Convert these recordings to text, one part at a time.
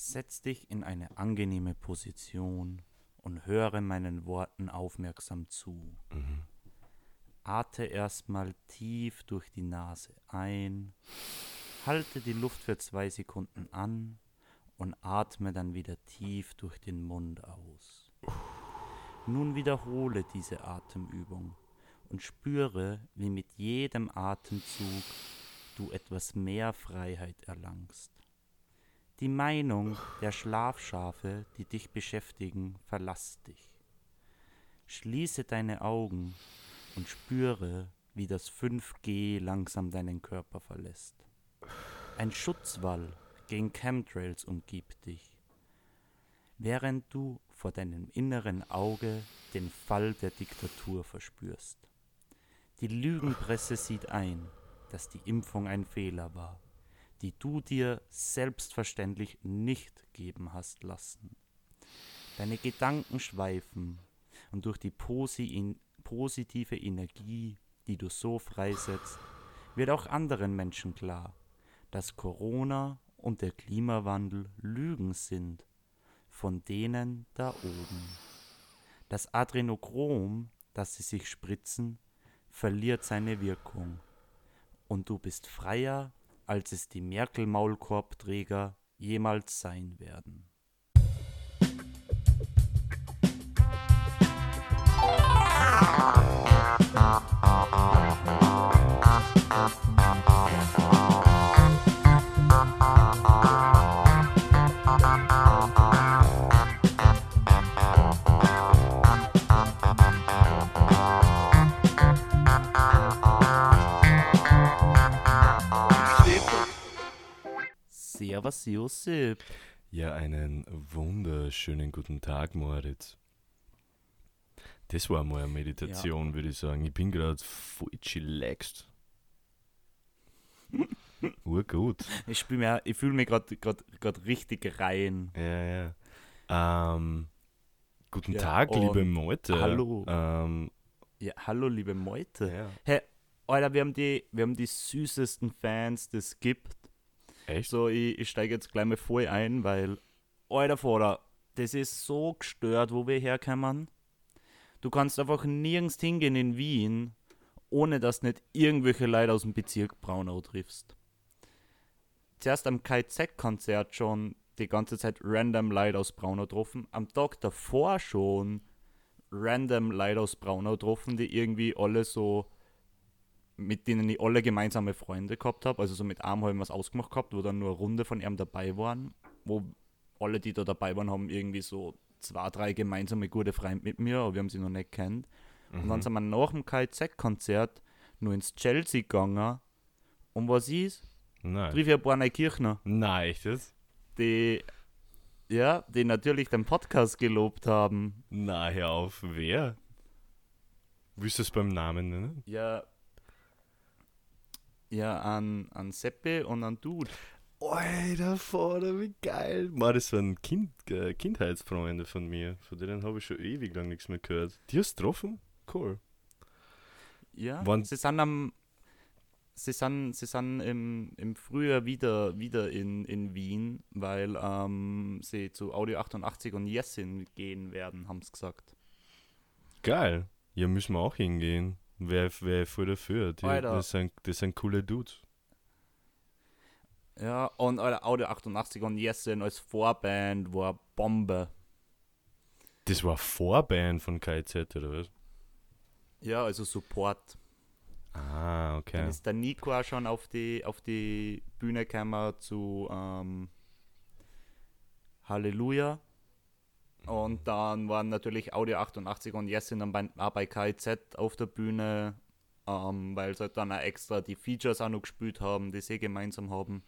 Setz dich in eine angenehme Position und höre meinen Worten aufmerksam zu. Mhm. Ate erstmal tief durch die Nase ein, halte die Luft für zwei Sekunden an und atme dann wieder tief durch den Mund aus. Nun wiederhole diese Atemübung und spüre, wie mit jedem Atemzug du etwas mehr Freiheit erlangst. Die Meinung der Schlafschafe, die dich beschäftigen, verlass dich. Schließe deine Augen und spüre, wie das 5G langsam deinen Körper verlässt. Ein Schutzwall gegen Chemtrails umgibt dich, während du vor deinem inneren Auge den Fall der Diktatur verspürst. Die Lügenpresse sieht ein, dass die Impfung ein Fehler war, die du dir selbstverständlich nicht geben hast lassen. Deine Gedanken schweifen und durch die posi positive Energie, die du so freisetzt, wird auch anderen Menschen klar, dass Corona und der Klimawandel Lügen sind von denen da oben. Das Adrenochrom, das sie sich spritzen, verliert seine Wirkung und du bist freier, als es die Merkel-Maulkorbträger jemals sein werden. Servus Josip. Ja, einen wunderschönen guten Tag, Moritz. Das war mal eine Meditation, würde ich sagen. Ich bin gerade voll chillaxed. Urgut. Ich, ich fühle mich gerade richtig rein. Ja, ja. Ähm, guten Ja, Tag, liebe Meute. hallo. Ähm, Ja, hallo liebe Meute. ja. Hey, Alter, wir haben die, wir haben die süßesten Fans, das es gibt. Echt? So, ich, ich steige jetzt gleich mal voll ein, weil, Alter, Vater, das ist so gestört, wo wir herkommen. Du kannst einfach nirgends hingehen in Wien, ohne dass nicht irgendwelche Leute aus dem Bezirk Braunau triffst. Zuerst am KZ-Konzert schon die ganze Zeit random Leute aus Braunau getroffen. Am Tag davor schon random Leute aus Braunau getroffen, die irgendwie alle so mit denen ich alle gemeinsame Freunde gehabt habe. Also so mit einem haben wir was ausgemacht gehabt, wo dann nur eine Runde von ihm dabei waren. Wo alle, die da dabei waren, haben irgendwie so zwei, drei gemeinsame gute Freunde mit mir, aber wir haben sie noch nicht kennt. Und Mhm. dann sind wir nach dem KZ-Konzert nur ins Chelsea gegangen. Und was ist? Nein. Triff ich ein paar neue Kirchner, Nein, echt jetzt? die, ja, die natürlich den Podcast gelobt haben. Na, hör auf. Wer? Willst du es beim Namen nennen? Ja, ja, an, an Seppe und an Dude. Alter, Vater, wie geil. Mann, das waren kind, äh, Kindheitsfreunde von mir. Von denen habe ich schon ewig lang nichts mehr gehört. Die hast du getroffen? Cool. Ja, Wann- sie sind am sie sind, sie sind im, im Frühjahr wieder, wieder in, in Wien, weil ähm, sie zu Audio 88 und Jessin gehen werden, haben sie gesagt. Geil. Ja, müssen wir auch hingehen. Wer wär voll dafür. Die, Alter. das, sind, das sind coole Dudes. Ja, und Alter, Audio 88 und Jessin als Vorband war Bombe. Das war Vorband von KZ, oder was? Ja, also Support. Ah, Dann okay. ist der Nico auch schon auf die, auf die Bühne gekommen zu ähm, Halleluja. Und dann waren natürlich Audio 88 und Jessin dann bei, auch bei KIZ auf der Bühne, ähm, weil sie halt dann auch extra die Features auch noch gespielt haben, die sie gemeinsam haben.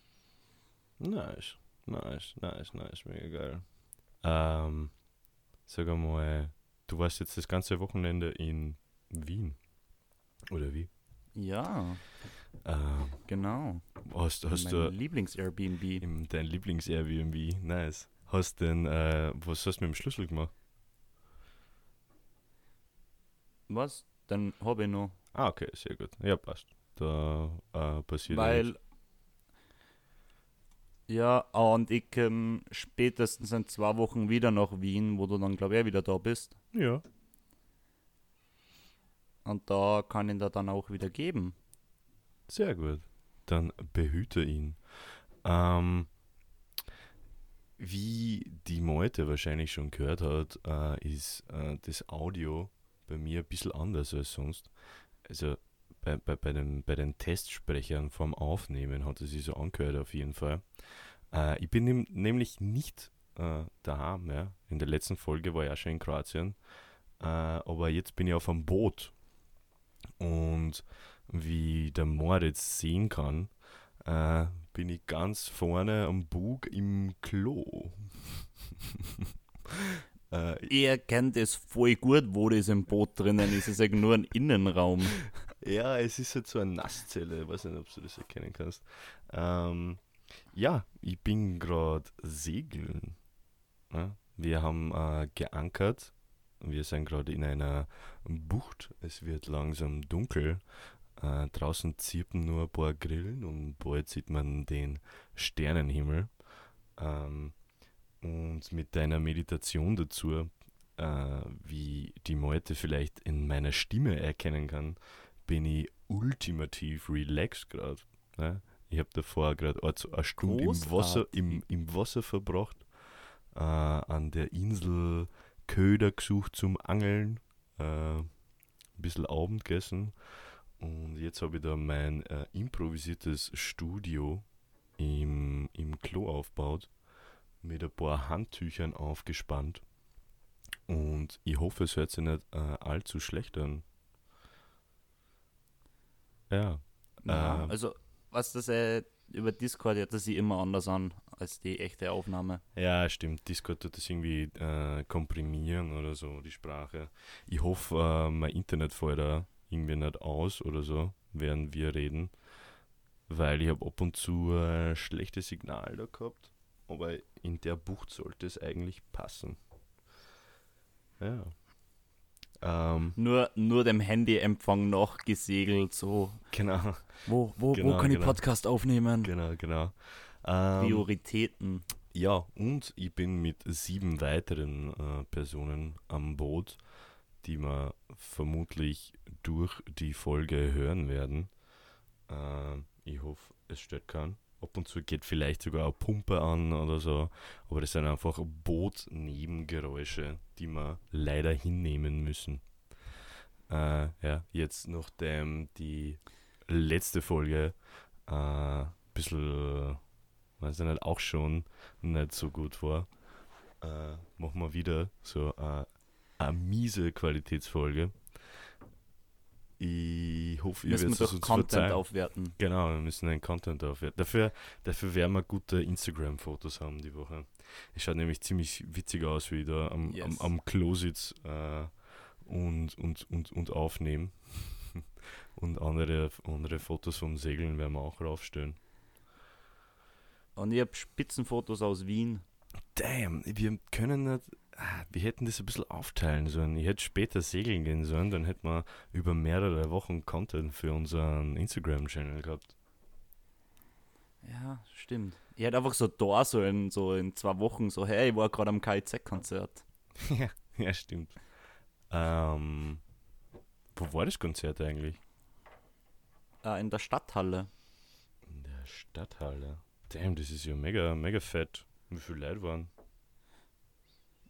Nice. Nice, nice, nice. Mega geil. Ähm, sag mal, du warst jetzt das ganze Wochenende in Wien. Oder wie? Ja, Ähm, genau. hast hast mein du Lieblings-Airbnb. dein Lieblings-Airbnb? Nice. Hast denn, äh, was hast du mit dem Schlüssel gemacht? Was? Dann habe ich noch. Ah, okay, sehr gut. Ja, passt. Da äh, passiert ja Weil. nichts. Ja, und ich komme spätestens in zwei Wochen wieder nach Wien, wo du dann, glaube ich, wieder da bist. Ja. Und da kann ich da dann auch wieder geben. Sehr gut. Dann behüte ihn. Ähm, wie die Meute wahrscheinlich schon gehört hat, äh, ist äh, das Audio bei mir ein bisschen anders als sonst. Also bei, bei, bei, den, bei den Testsprechern vom Aufnehmen hat es sich so angehört auf jeden Fall. Äh, ich bin nem, nämlich nicht äh, daheim. Ja. In der letzten Folge war ich auch schon in Kroatien. Äh, aber jetzt bin ich auf einem Boot. Und wie der Moritz sehen kann, äh, bin ich ganz vorne am Bug im Klo. äh, er kennt es voll gut, wo das im Boot drinnen ist. Es ist eigentlich nur ein Innenraum. Ja, es ist halt so eine Nasszelle. Ich weiß nicht, ob du das erkennen kannst. Ähm, ja, ich bin gerade segeln. Ja, wir haben äh, geankert. Wir sind gerade in einer Bucht. Es wird langsam dunkel. Äh, draußen zirpen nur ein paar Grillen und bald sieht man den Sternenhimmel. Ähm, und mit deiner Meditation dazu, äh, wie die Meute vielleicht in meiner Stimme erkennen kann, bin ich ultimativ relaxed gerade. Ne? Ich habe davor gerade eine Stunde im Wasser, im, im Wasser verbracht, äh, an der Insel Köder gesucht zum Angeln, äh, ein bisschen Abend gegessen und jetzt habe ich da mein äh, improvisiertes Studio im, im Klo aufgebaut, mit ein paar Handtüchern aufgespannt. Und ich hoffe, es hört sich nicht äh, allzu schlecht an. Ja. ja äh, also, was das äh, über Discord hört das sich immer anders an als die echte Aufnahme. Ja, stimmt. Discord tut das irgendwie äh, komprimieren oder so, die Sprache. Ich hoffe, mein Internet fällt da irgendwie nicht aus oder so, während wir reden, weil ich habe ab und zu ein schlechtes Signal da gehabt, aber in der Bucht sollte es eigentlich passen. Ja. Ähm, nur, nur dem Handyempfang noch gesegelt, so. Genau. Wo, wo, genau, wo kann genau. ich Podcast aufnehmen? Genau, genau. Ähm, Prioritäten. Ja, und ich bin mit sieben weiteren äh, Personen am Boot die wir vermutlich durch die Folge hören werden. Äh, ich hoffe, es stört keinen. Ab und zu geht vielleicht sogar eine Pumpe an oder so, aber das sind einfach Bootnebengeräusche, die wir leider hinnehmen müssen. Äh, ja, jetzt nachdem die letzte Folge äh, ein bisschen, weiß ich nicht, auch schon nicht so gut war, äh, machen wir wieder so eine eine miese Qualitätsfolge. Ich hoffe, ihr werdet es uns Content verzeihen. aufwerten. Genau, wir müssen einen Content aufwerten. Dafür, dafür werden wir gute Instagram-Fotos haben die Woche. Es schaut nämlich ziemlich witzig aus, wie ich da am, yes. am, am Klo sitze äh, und, und, und, und aufnehmen. und andere, andere Fotos vom Segeln werden wir auch raufstellen. Und ich habe Spitzenfotos aus Wien. Damn, wir können nicht wir hätten das ein bisschen aufteilen sollen. Ich hätte später segeln gehen sollen, dann hätten wir über mehrere Wochen Content für unseren Instagram-Channel gehabt. Ja, stimmt. Ich hätte einfach so da sollen, so in zwei Wochen, so, hey, ich war gerade am KIZ-Konzert. ja, ja, stimmt. Ähm, wo war das Konzert eigentlich? Äh, in der Stadthalle. In der Stadthalle? Damn, das ist ja mega, mega fett. Wie viele Leute waren?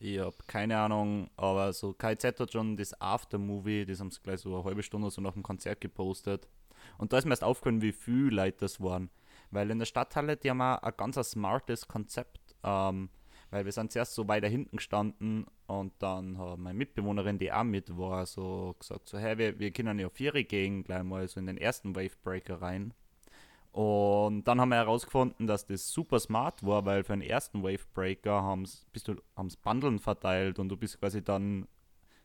Ich habe keine Ahnung, aber so KZ hat schon das Aftermovie, das haben sie gleich so eine halbe Stunde so nach dem Konzert gepostet. Und da ist mir erst aufgefallen, wie viele Leute das waren. Weil in der Stadthalle, die haben auch ein ganz smartes Konzept. Ähm, weil wir sind zuerst so weiter hinten gestanden und dann hat meine Mitbewohnerin, die auch mit war, so gesagt, so, hey, wir, wir können ja vier gehen, gleich mal so in den ersten Wavebreaker rein. Und dann haben wir herausgefunden, dass das super smart war, weil für den ersten Wavebreaker haben's, bist du haben's Bundeln verteilt und du bist quasi dann,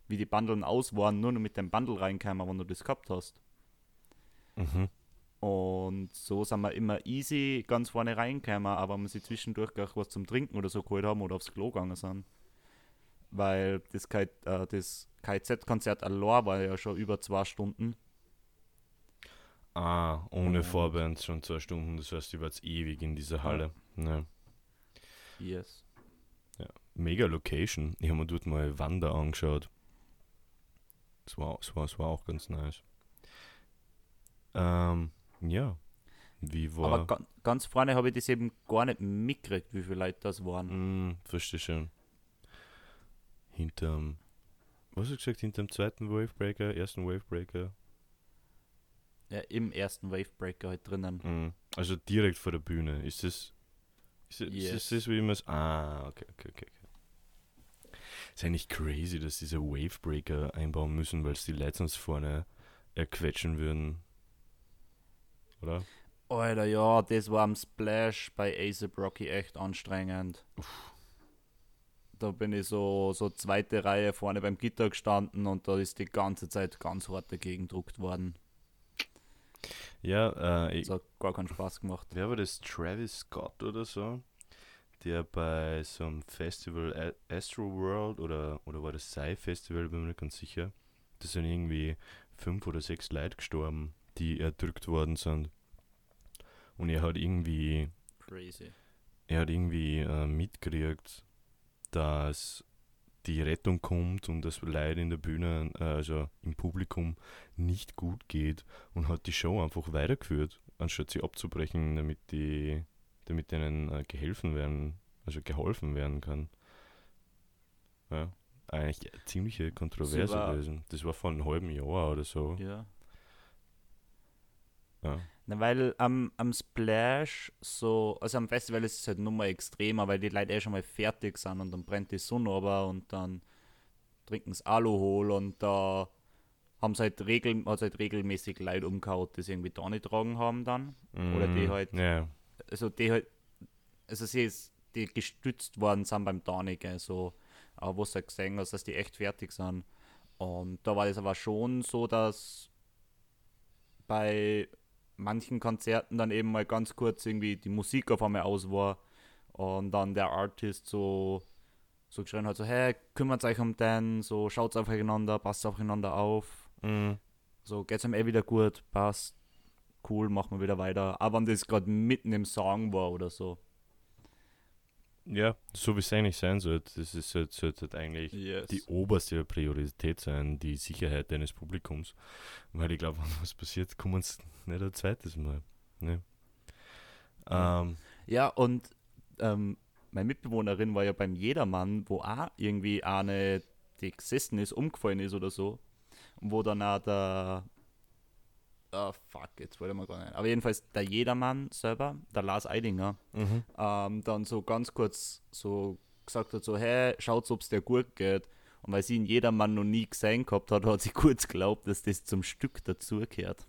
wie die Bundeln aus waren, nur noch mit dem Bundle reingekommen, wenn du das gehabt hast. Mhm. Und so sind wir immer easy ganz vorne reingekommen, aber wenn wir sie zwischendurch auch was zum Trinken oder so geholt haben oder aufs Klo gegangen sind. Weil das, äh, das KZ-Konzert allein war ja schon über zwei Stunden. Ah, ohne Vorband schon zwei Stunden, das heißt, ich war jetzt ewig in dieser Halle. Ja. Yes. Mega Location. Ich habe mir dort mal Wander angeschaut. Das war, das war, das war auch ganz nice. Ähm, ja. Wie war. Aber ga ganz vorne habe ich das eben gar nicht mitgekriegt, wie viele Leute das waren. Mm, verstehe schon. Hinterm. Was hast du gesagt? Hinterm zweiten Wavebreaker, ersten Wavebreaker? Ja, im ersten Wavebreaker halt drinnen. Mm, also direkt vor der Bühne. Ist das. Ist das, Yes. ist das wie es. Ah, okay, okay, okay. okay. Ist eigentlich crazy, dass diese Wavebreaker einbauen müssen, weil es die Leute sonst vorne erquetschen würden. Oder? Alter, ja, das war am Splash bei ASAP Rocky echt anstrengend. Da bin ich so, so zweite Reihe vorne beim Gitter gestanden und da ist die ganze Zeit ganz hart dagegen gedruckt worden. Ja, äh, ich, Das hat gar keinen Spaß gemacht. Wer war das? Travis Scott oder so? Der bei so einem Festival Astro World oder, oder war das Psy Festival, bin mir nicht ganz sicher. Da sind irgendwie fünf oder sechs Leute gestorben, die erdrückt worden sind. Und er hat irgendwie, Crazy. er hat irgendwie äh, mitgekriegt, dass die Rettung kommt und das Leid in der Bühne, äh, also im Publikum, nicht gut geht und hat die Show einfach weitergeführt, anstatt sie abzubrechen, damit die, damit denen äh, geholfen werden, also geholfen werden kann. Ja, eigentlich ziemliche Kontroverse gewesen. Das war vor einem halben Jahr oder so. Ja. Ja. Na, weil am, am Splash so, also am Festival ist es halt nur mal extremer, weil die Leute eh schon mal fertig sind und dann brennt die Sonne aber und dann trinken sie Aluhol und da haben sie halt, regel, hat's halt regelmäßig Leute umgehauen, die sie irgendwie da nicht tragen haben dann. Oder die Mm, halt- Ja, Also die halt, also sie ist, die gestützt worden sind beim Daniken, so, aber wo du halt gesehen hast, dass die echt fertig sind. Und da war das aber schon so, dass bei manchen Konzerten dann eben mal ganz kurz irgendwie die Musik auf einmal aus war und dann der Artist so, so geschrien hat, so, hey, kümmert euch um den, so, schaut aufeinander, passt aufeinander auf, mm, so, geht's ihm eh wieder gut, passt, cool, machen wir wieder weiter. Aber wenn das gerade mitten im Song war oder so. Ja, so wie es eigentlich sein sollte. Das ist halt, sollte halt eigentlich Yes. die oberste Priorität sein, die Sicherheit deines Publikums. Weil ich glaube, wenn was passiert, kommen sie nicht ein zweites Mal. Ne? Ja. Ähm, Ja, und ähm, meine Mitbewohnerin war ja beim Jedermann, wo auch irgendwie eine, die gesessen ist, umgefallen ist oder so. Und wo dann auch der. Ah, fuck, jetzt wollte mal gar nicht. Aber jedenfalls der Jedermann selber, der Lars Eidinger, mhm. ähm, dann so ganz kurz so gesagt hat: so, hey, schaut, ob es dir gut geht. Und weil sie ihn Jedermann noch nie gesehen gehabt hat, hat sie kurz geglaubt, dass das zum Stück dazugehört.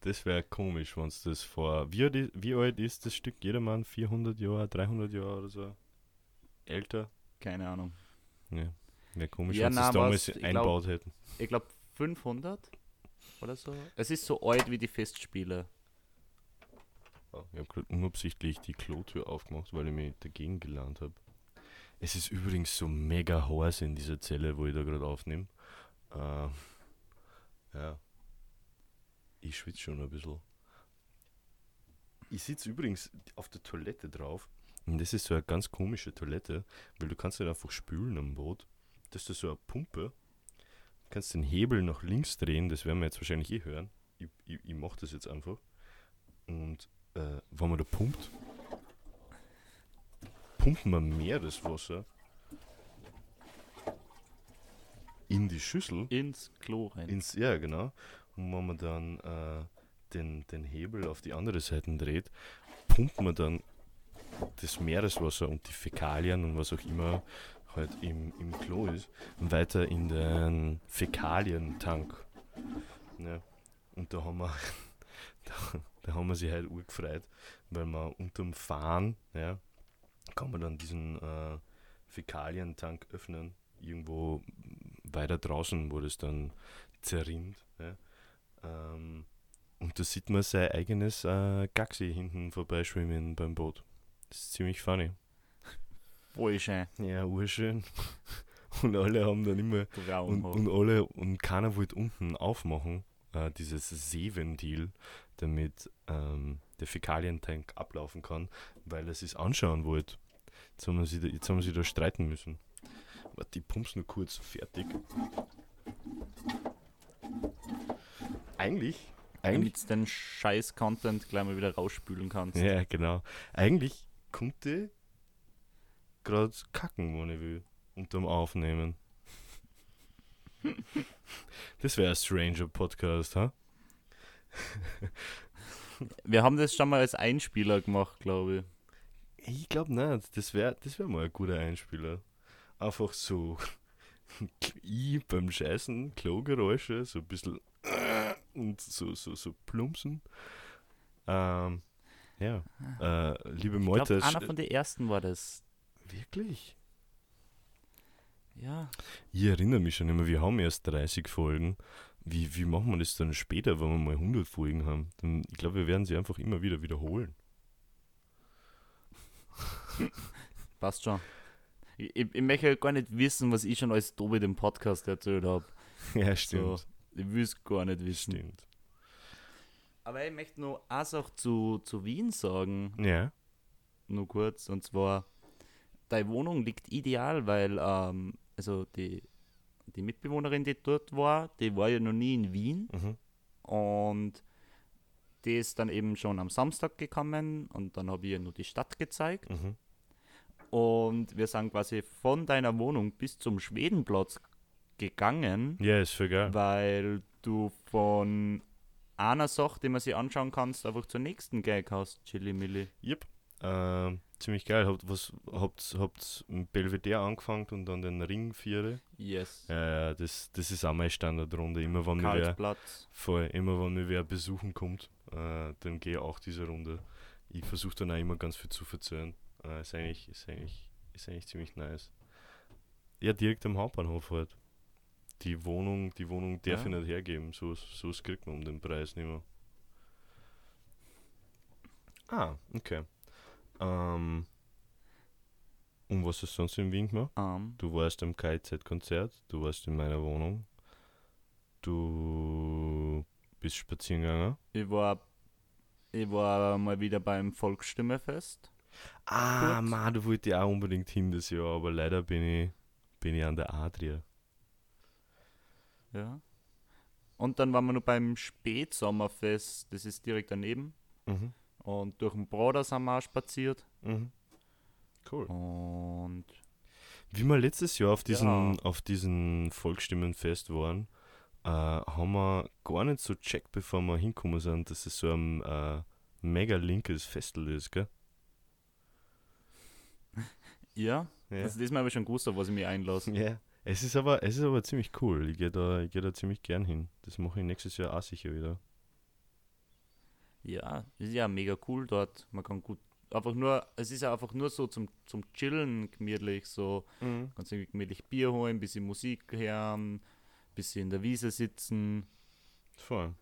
Das wäre komisch, wenn es das vor. Wie, alt wie alt ist das Stück Jedermann? 400 Jahre, 300 Jahre oder so? Älter? Keine Ahnung. Ne. Wäre komisch, Ja, wenn sie das damals einbaut hätten. ich glaube 500 oder so. Es ist so alt wie die Festspiele. Oh, ich habe gerade unabsichtlich die Klotür aufgemacht, weil ich mich dagegen gelernt habe. Es ist übrigens so mega heiß in dieser Zelle, wo ich da gerade aufnehme. Ähm, ja. Ich schwitze schon ein bisschen. Ich sitze übrigens auf der Toilette drauf. Und das ist so eine ganz komische Toilette, weil du kannst nicht einfach spülen am Boot. Das ist so eine Pumpe. Du kannst den Hebel nach links drehen, das werden wir jetzt wahrscheinlich eh hören. Ich, ich, ich mache das jetzt einfach. Und äh, wenn man da pumpt, pumpen wir Meereswasser in die Schüssel. Ins Klo rein. Ins, ja, genau. Und wenn man dann äh, den, den Hebel auf die andere Seite dreht, pumpt man dann das Meereswasser und die Fäkalien und was auch immer halt im, im Klo ist, weiter in den Fäkalientank. Ja. Und da haben wir, da, da haben wir sich halt urgefreut, weil man unterm Fahren, ja, kann man dann diesen äh, Fäkalientank öffnen, irgendwo weiter draußen, wo das dann zerrinnt. Ja. Ähm, und da sieht man sein eigenes äh, Gaxi hinten vorbeischwimmen beim Boot. Das ist ziemlich funny. Schön. Ja, urschön. Und alle haben dann immer und, und alle und keiner wollte unten aufmachen, äh, dieses Seeventil, damit ähm, der Fäkalientank ablaufen kann, weil er es anschauen wollte. Jetzt haben, wir sie da, jetzt haben wir sie da streiten müssen. Warte, die pumps nur kurz fertig. Eigentlich, eigentlich, Damit du den Scheiß-Content gleich mal wieder rausspülen kannst. ja genau, eigentlich konnte gerade kacken, wenn ich will, unterm Aufnehmen. Das wäre ein stranger Podcast, ha? Wir haben das schon mal als Einspieler gemacht, glaube ich. Ich glaube nicht. Das wäre das wär mal ein guter Einspieler. Einfach so ich beim Scheißen, Klogeräusche, so ein bisschen und so, so, so plumpsen. Ähm, ja. Äh, liebe Ich Meute, glaube, einer von den ersten war das. Wirklich? Ja. Ich erinnere mich schon immer, wir haben erst 30 Folgen. Wie, wie machen wir das dann später, wenn wir mal 100 Folgen haben? Dann, ich glaube, wir werden sie einfach immer wieder wiederholen. Passt schon. Ich, ich, ich möchte gar nicht wissen, was ich schon als Tobi dem Podcast erzählt habe. Ja, So, ich will es gar nicht wissen. Stimmt. Aber ich möchte noch eine Sache zu, zu Wien sagen, Ja. nur kurz. Und zwar, deine Wohnung liegt ideal, weil ähm, also die, die Mitbewohnerin, die dort war, die war ja noch nie in Wien. Mhm. Und die ist dann eben schon am Samstag gekommen und dann habe ich ihr nur die Stadt gezeigt. Mhm. Und wir sind quasi von deiner Wohnung bis zum Schwedenplatz gegangen, Ja, ist voll geil. weil du von einer Sache, die man sich anschauen kannst, einfach zur nächsten gehen kannst, Chili Milli. Yep. Ähm, ziemlich geil. Habt was habt habt mit Belvedere angefangen und dann den Ring viere. Yes. Ja, ja, das, das ist auch meine Standardrunde. Immer wenn mir wer voll, immer wenn mir wer besuchen kommt, äh, dann gehe ich auch diese Runde. Ich versuche dann auch immer ganz viel zu verzögern. Äh, ist eigentlich, ist eigentlich, ist eigentlich ziemlich nice. Ja, direkt am Hauptbahnhof halt. Die Wohnung, die Wohnung darf Ja. ich nicht hergeben. So, so kriegt man um den Preis nicht mehr. Ah, okay. Ähm, und was ist sonst in Wien gemacht? Ähm, Du warst am KIZ-Konzert, du warst in meiner Wohnung, du bist spazieren gegangen. ich, war, ich war mal wieder beim Volksstimmefest. Ah, ma, du wolltest ja auch unbedingt hin das Jahr, aber leider bin ich, bin ich an der Adria. Ja. Und dann waren wir noch beim Spätsommerfest, das ist direkt daneben. Mhm. Und durch den Broder sind wir auch spaziert. Mhm. Cool. Und Wie wir letztes Jahr auf diesen, Ja. auf diesen Volksstimmenfest waren, äh, haben wir gar nicht so checkt, bevor wir hingekommen sind, dass es so ein äh, mega linkes Festel ist, gell? ja, Ja. also diesmal habe ich schon gewusst, auf was ich mich einlasse. Ja. Es ist aber, es ist aber ziemlich cool. Ich gehe da, ich geh da ziemlich gern hin. Das mache ich nächstes Jahr auch sicher wieder. Ja, ist ja mega cool dort. Man kann gut, einfach nur, es ist ja einfach nur so zum, zum Chillen gemütlich, so kannst irgendwie gemütlich Bier holen, bisschen Musik hören, bisschen in der Wiese sitzen. Voll.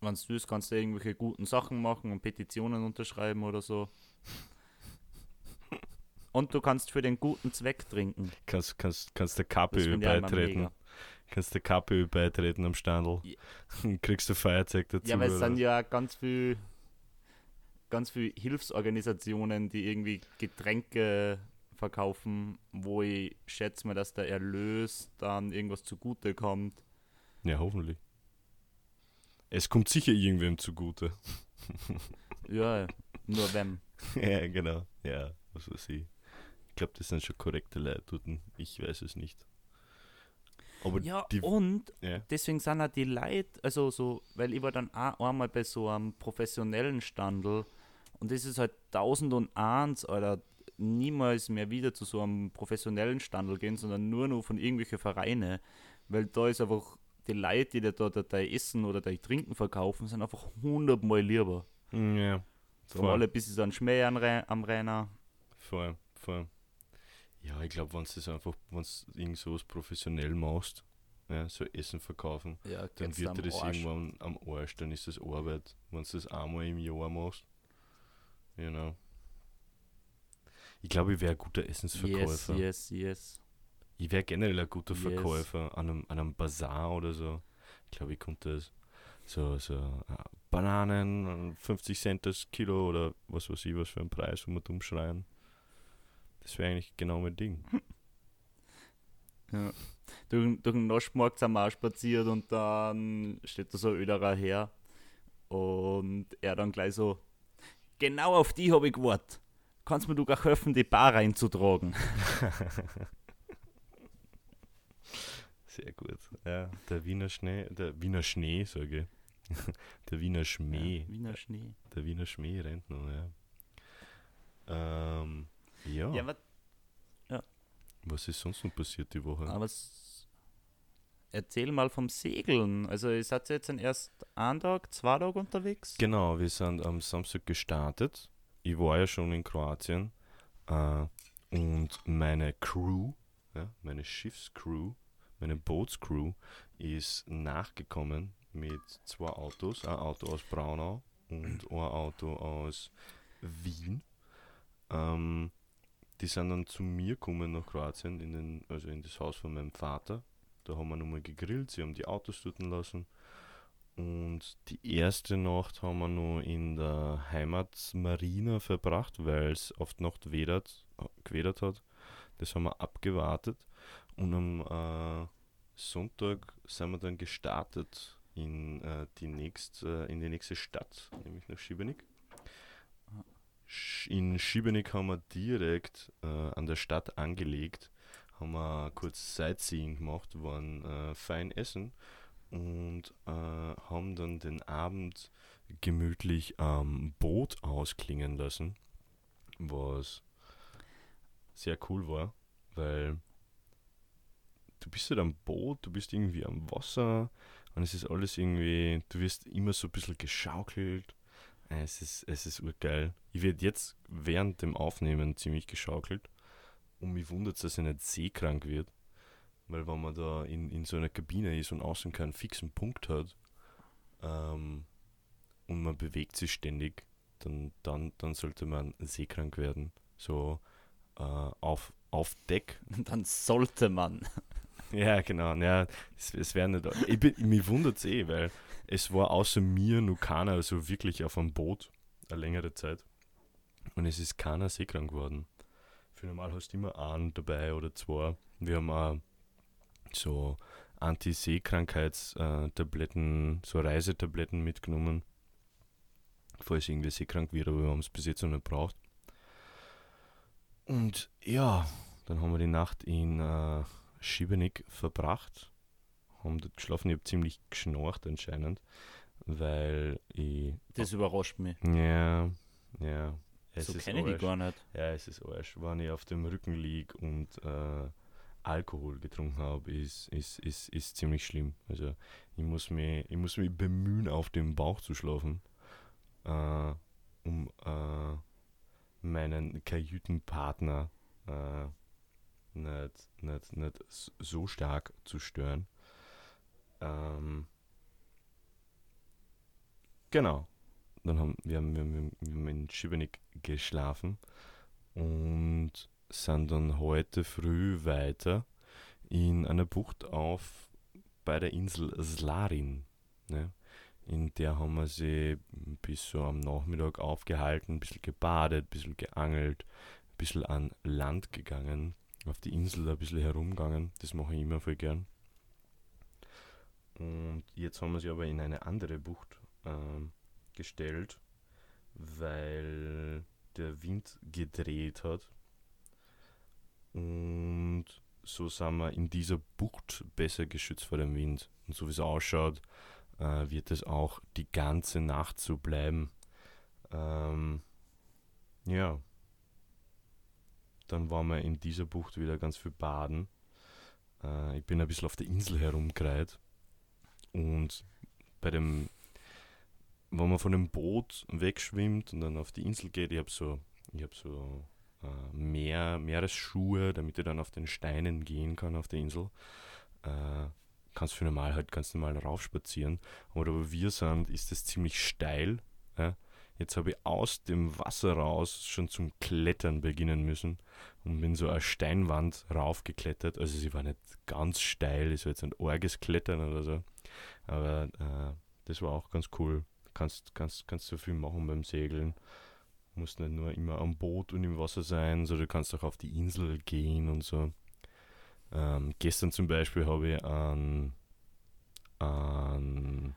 Wenn du willst, kannst du irgendwelche guten Sachen machen und Petitionen unterschreiben oder so. Und du kannst für den guten Zweck trinken. Kannst, kannst, kannst der immer beitreten. Kannst der KPÖ beitreten am Standel. Ja. Kriegst du Feuerzeug dazu. Ja, weil es sind ja ganz viel, ganz viel Hilfsorganisationen, die irgendwie Getränke verkaufen, wo ich schätze mal, dass der Erlös dann irgendwas zugute kommt. ja, hoffentlich. Es kommt sicher irgendwem zugute. Ja, nur wenn. ja, genau. Ja, was weiß ich. Ich glaube, das sind schon korrekte Leute. Ich weiß es nicht. Aber Ja, die. und ja. deswegen sind auch die Leute, also so, weil ich war dann auch einmal bei so einem professionellen Standel und das ist halt tausend und eins, Alter, niemals mehr wieder zu so einem professionellen Standel gehen, sondern nur noch von irgendwelchen Vereine, weil da ist einfach die Leute, die da, da, Essen oder da Trinken verkaufen, sind einfach hundertmal lieber. Ja. Da haben alle ein bisschen so Schmäh am Renner. Voll, voll. Ja, ich glaube, wenn du das einfach, wenn du irgend sowas professionell machst, ja, so Essen verkaufen, Ja, dann wird dir das Arsch. irgendwann am Arsch, dann ist das Arbeit, wenn du das einmal im Jahr machst. Genau. Ich glaube, ich wäre ein guter Yes, Essensverkäufer. yes, yes. Ich wäre generell ein guter Yes. Verkäufer an einem, an einem Bazar oder so. Ich glaube, ich konnte das. So, so äh, Bananen, 50 Cent das Kilo oder was weiß ich, was für ein Preis, wo wir dumm schreien. Das wäre eigentlich genau mein Ding. Ja. Durch, durch den Naschmarkt sind wir auch spaziert und dann steht da so ein Öderer her und er dann gleich so, genau auf die habe ich gewartet. Kannst mir du gar helfen, die Bar reinzutragen? Sehr gut. Ja, der Wiener Schnee, der Wiener Schnee, sage ich. Der Wiener Schmäh. Ja, Wiener Schnee. Der Wiener Schmäh rennt noch, ja. Ähm, ja. Ja, aber, Was ist sonst noch passiert die Woche? aber erzähl mal vom Segeln. Also, ihr seid jetzt erst einen Tag, zwei Tage unterwegs? Genau, wir sind am Samstag gestartet. Ich war ja schon in Kroatien. Äh, und meine Crew, ja, meine Schiffscrew, meine Bootscrew ist nachgekommen mit zwei Autos. Ein Auto aus Braunau und ein Auto aus Wien. Ähm, die sind dann zu mir gekommen nach Kroatien, in den, also in das Haus von meinem Vater. Da haben wir nochmal gegrillt, sie haben die Autos dort lassen. Und die erste Nacht haben wir noch in der Heimatmarina verbracht, weil es auf die Nacht wedert, gewedert hat. Das haben wir abgewartet. Und am äh, Sonntag sind wir dann gestartet in, äh, die nächst, äh, in die nächste Stadt, nämlich nach Schibenik. In Schibenik haben wir direkt äh, an der Stadt angelegt, haben wir kurz Sightseeing gemacht, waren äh, fein essen und äh, haben dann den Abend gemütlich am Boot ausklingen lassen, was sehr cool war, weil du bist halt am Boot, du bist irgendwie am Wasser und es ist alles irgendwie, du wirst immer so ein bisschen geschaukelt. Es ist, es ist urgeil. Ich werde jetzt während dem Aufnehmen ziemlich geschaukelt und mich wundert es, dass ich nicht seekrank wird. Weil wenn man da in, in so einer Kabine ist und außen keinen fixen Punkt hat ähm, und man bewegt sich ständig, dann, dann, dann sollte man seekrank werden. So äh, auf, auf Deck. Dann sollte man. Ja, genau. Ja, es, es wäre nicht. Ich bin, mich wundert es eh, weil es war außer mir nur keiner so wirklich auf einem Boot eine längere Zeit. Und es ist keiner seekrank geworden. Für normal hast du immer einen dabei oder zwei. Wir haben auch so Anti-Seekrankheitstabletten, so Reisetabletten mitgenommen. Falls irgendwie seekrank wird, aber wir haben es bis jetzt noch nicht braucht. Und ja, dann haben wir die Nacht in äh, Schibenik verbracht. Haben dort geschlafen. Ich habe ziemlich geschnarcht anscheinend, weil ich. Das überrascht mich. Ja, ja. Es so ist kenne ich die gar nicht. Ja, es ist Arsch. Wenn ich auf dem Rücken liege und äh, Alkohol getrunken habe, ist, ist, ist, ist ziemlich schlimm. Also ich muss mich, ich muss mich bemühen, auf dem Bauch zu schlafen, äh, um äh, meinen Kajütenpartner äh, nicht, nicht, nicht so stark zu stören. Ähm, genau. Dann haben wir, haben, wir, haben, wir haben in Schibenik geschlafen und sind dann heute früh weiter in einer Bucht auf bei der Insel Slarin. Ne? In der haben wir sie bis so am Nachmittag aufgehalten, ein bisschen gebadet, ein bisschen geangelt, ein bisschen an Land gegangen, auf die Insel ein bisschen herumgegangen. Das mache ich immer voll gern. Und jetzt haben wir sie aber in eine andere Bucht ähm, gestellt, weil der Wind gedreht hat. Und so sind wir in dieser Bucht besser geschützt vor dem Wind. Und so wie es ausschaut, äh, wird es auch die ganze Nacht so bleiben. Ähm, ja. Dann waren wir in dieser Bucht wieder ganz viel baden. Äh, ich bin ein bisschen auf der Insel herumgereiht. Und bei dem, wenn man von dem Boot wegschwimmt und dann auf die Insel geht, ich habe so, ich habe so äh, Meer, Meeresschuhe, damit ich dann auf den Steinen gehen kann auf der Insel. Äh, kannst für normal halt ganz normal raufspazieren. Aber wo wir sind, ist es ziemlich steil. Ja? Jetzt habe ich aus dem Wasser raus schon zum Klettern beginnen müssen und bin so eine Steinwand raufgeklettert. Also sie war nicht ganz steil, es war jetzt ein arges Klettern oder so. Aber äh, das war auch ganz cool. Kannst, kannst, kannst so viel machen beim Segeln. Musst nicht nur immer am Boot und im Wasser sein, sondern du kannst auch auf die Insel gehen und so. Ähm, gestern zum Beispiel habe ich an, an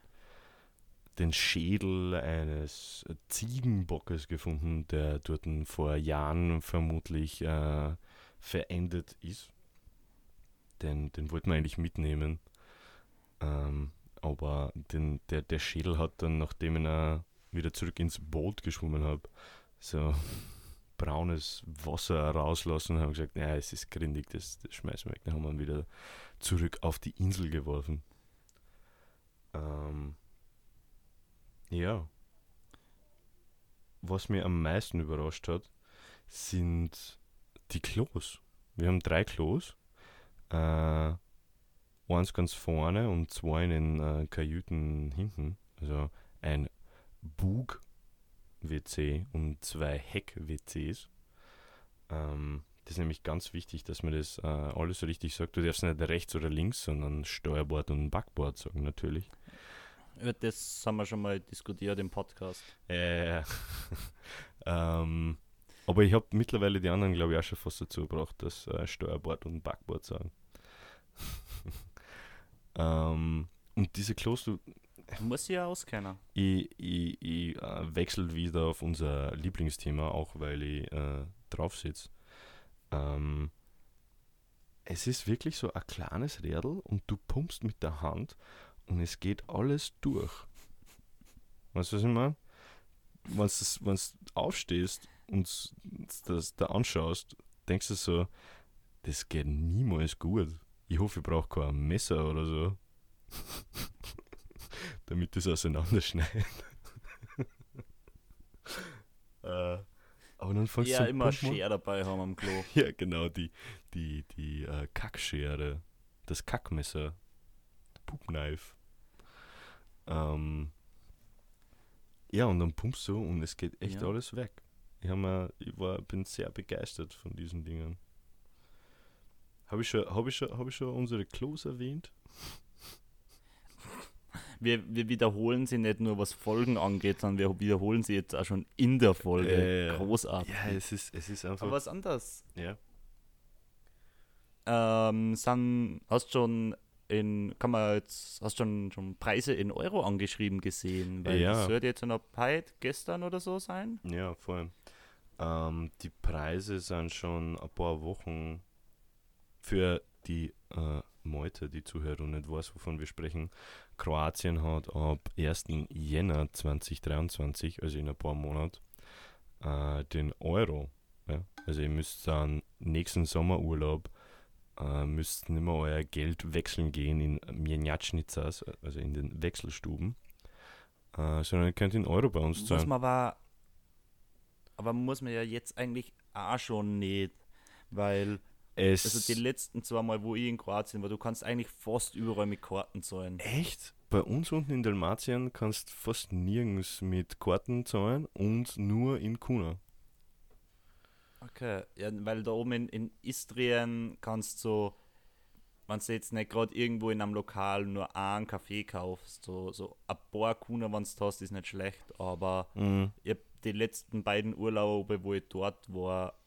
den Schädel eines Ziegenbockes gefunden, der dort vor Jahren vermutlich äh, verendet ist. Den, den wollten wir eigentlich mitnehmen. Ähm, aber den, der, der Schädel hat dann, nachdem ihn wieder zurück ins Boot geschwommen habe, so braunes Wasser rauslassen und haben gesagt, ja, es ist grindig, das, das schmeißen wir weg. Dann haben wir ihn wieder zurück auf die Insel geworfen. Ähm, ja. Was mir am meisten überrascht hat, sind die Klos. Wir haben drei Klos. Äh, eins ganz vorne und zwei in den äh, Kajüten hinten. Also ein Bug-WC und zwei Heck-WCs. Ähm, das ist nämlich ganz wichtig, dass man das äh, alles richtig sagt. Du darfst nicht rechts oder links, sondern Steuerbord und Backbord sagen natürlich. Das haben wir schon mal diskutiert im Podcast. Äh, ähm, aber ich habe mittlerweile die anderen, glaube ich, auch schon fast dazu gebracht, dass äh, Steuerbord und Backbord sagen. ähm, und diese Klos, du. Muss ich ja auskennen. Ich, ich, ich äh, wechsle wieder auf unser Lieblingsthema, auch weil ich äh, drauf sitze. Ähm, es ist wirklich so ein kleines Rädel und du pumpst mit der Hand und es geht alles durch. Weißt du, was ich meine? Wenn du aufstehst und das da anschaust, denkst du so, das geht niemals gut. Ich hoffe, ich brauche kein Messer oder so, damit das auseinanderschneidet. äh, aber dann fängst ja, du immer Schere dabei haben am Klo. Ja, genau, die, die, die äh, Kackschere, das Kackmesser, Knife. Ähm, ja, und dann pumpst du und es geht echt Ja. alles weg. Ich, mir, ich war, bin sehr begeistert von diesen Dingen. Habe ich, schon, hab ich, schon, hab ich schon unsere Klos erwähnt? Wir, wir wiederholen sie nicht nur, was Folgen angeht, sondern wir wiederholen sie jetzt auch schon in der Folge. Ja. Großartig. Ja, es ist, es ist einfach. Aber was anderes. ja. Ähm, sind, hast schon in, kann man jetzt, hast schon, schon Preise in Euro angeschrieben gesehen? Weil Ja. das wird jetzt noch heute, gestern oder so sein. Ja, voll. Ähm, die Preise sind schon ein paar Wochen für die äh, Meute, die Zuhörer nicht weiß, wovon wir sprechen. Kroatien hat ab 1. Jänner 2023, also in ein paar Monaten, äh, den Euro. Ja? Also ihr müsst dann nächsten Sommerurlaub äh, müsst nicht mehr euer Geld wechseln gehen in Mjenjatschnicas, also in den Wechselstuben, äh, sondern ihr könnt in Euro bei uns Muss zahlen. man aber, aber muss man ja jetzt eigentlich auch schon nicht, weil Es also die letzten zwei Mal, wo ich in Kroatien war, du kannst eigentlich fast überall mit Karten zahlen. Echt? Bei uns unten in Dalmatien kannst du fast nirgends mit Karten zahlen und nur in Kuna. Okay, ja, weil da oben in, in Istrien kannst so, wenn du jetzt nicht gerade irgendwo in einem Lokal nur einen Kaffee kaufst, so, so ein paar Kuna, wenn du hast, ist nicht schlecht, aber Mhm. ich habe die letzten beiden Urlaube, wo ich dort war,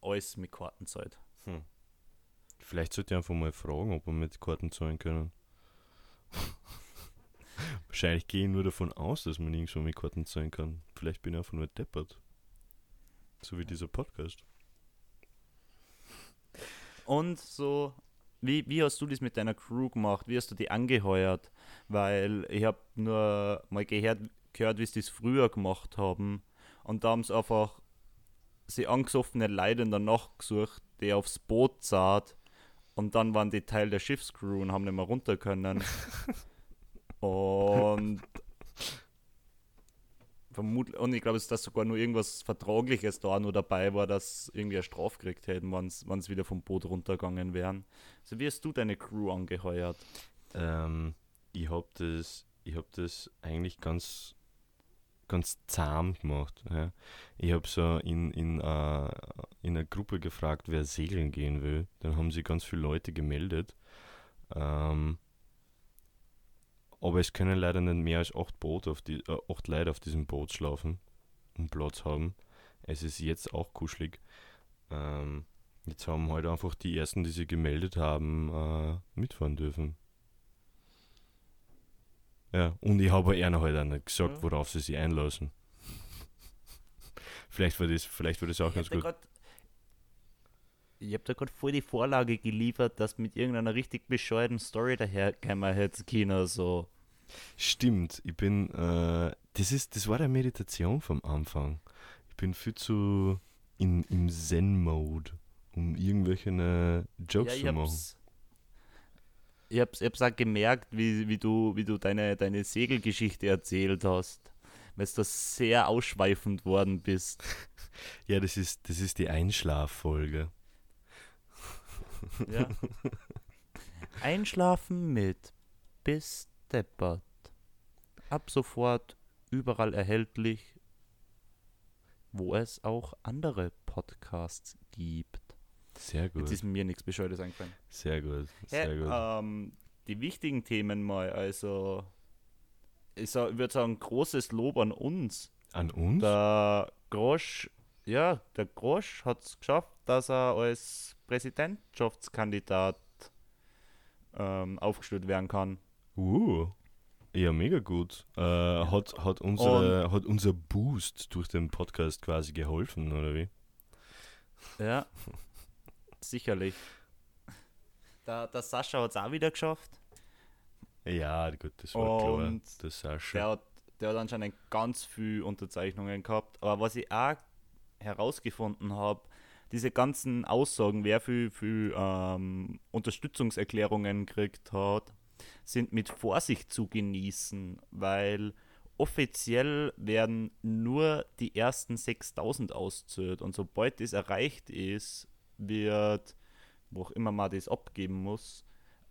alles mit Karten zahlt. Vielleicht sollte ich einfach mal fragen, ob wir mit Karten zahlen können. Wahrscheinlich gehe ich nur davon aus, dass man irgendwo mit Karten zahlen kann. Vielleicht bin ich einfach nur deppert. So wie dieser Podcast. Und so, wie, wie hast du das mit deiner Crew gemacht? Wie hast du die angeheuert? Weil ich habe nur mal gehört, gehört, wie sie das früher gemacht haben. Und da haben sie einfach sie angesoffene Leute Nacht gesucht, die aufs Boot saht. Und dann waren die Teil der Schiffscrew und haben nicht mehr runter können. und vermutlich, und ich glaube, dass das sogar nur irgendwas Vertragliches da nur dabei war, dass irgendwie eine Strafe gekriegt hätten, wenn sie wieder vom Boot runtergegangen wären. Also wie hast du deine Crew angeheuert? Ähm, ich habe das, hab das eigentlich ganz, ganz zahm gemacht. Ja. Ich habe so in, in, äh, in einer Gruppe gefragt, wer segeln gehen will. Dann haben sich ganz viele Leute gemeldet. Ähm, aber es können leider nicht mehr als acht, Boot auf die, äh, acht Leute auf diesem Boot schlafen und Platz haben. Es ist jetzt auch kuschelig. Ähm, jetzt haben halt einfach die ersten, die sich gemeldet haben, äh, mitfahren dürfen. Ja, und ich habe einer halt auch nicht gesagt, Ja. worauf sie sich einlassen. vielleicht war das, vielleicht war das auch Ich ganz gut. Ich hab da gerade voll die Vorlage geliefert, dass mit irgendeiner richtig bescheuerten Story daherkäme jetzt Kino so. Stimmt, ich bin, äh, das ist, das war der Meditation vom Anfang. Ich bin viel zu in, im Zen-Mode, um irgendwelche äh, Jokes Ja, zu machen. hab's, ich hab's, ich hab's auch gemerkt, wie, wie du, wie du deine, deine Segelgeschichte erzählt hast. Weil du sehr ausschweifend worden bist. Ja, das ist, das ist die Einschlaffolge. Ja. Einschlafen mit bis deppert. Ab sofort überall erhältlich, wo es auch andere Podcasts gibt. Sehr Jetzt gut, ist mir nichts Bescheuertes eingefallen. sehr gut, Ja, sehr gut. ähm, die wichtigen Themen mal, also ich, sa- ich würde sagen, großes Lob an uns. An uns? Der Grosch, ja, der Grosch hat es geschafft, dass er als Präsidentschaftskandidat ähm, aufgestellt werden kann. Uh, ja, mega gut. Äh, hat, hat, unsere, hat unser Boost durch den Podcast quasi geholfen, oder wie? Ja, sicherlich. Der, der Sascha hat es auch wieder geschafft. Ja, gut, das war klar. Und Das Sascha. Der hat, der hat anscheinend ganz viel Unterzeichnungen gehabt. Aber was ich auch herausgefunden habe, diese ganzen Aussagen, wer viel, viel ähm, Unterstützungserklärungen gekriegt hat, sind mit Vorsicht zu genießen, weil offiziell werden nur die ersten 6000 auszählt und sobald das erreicht ist, wird, wo auch immer man das abgeben muss,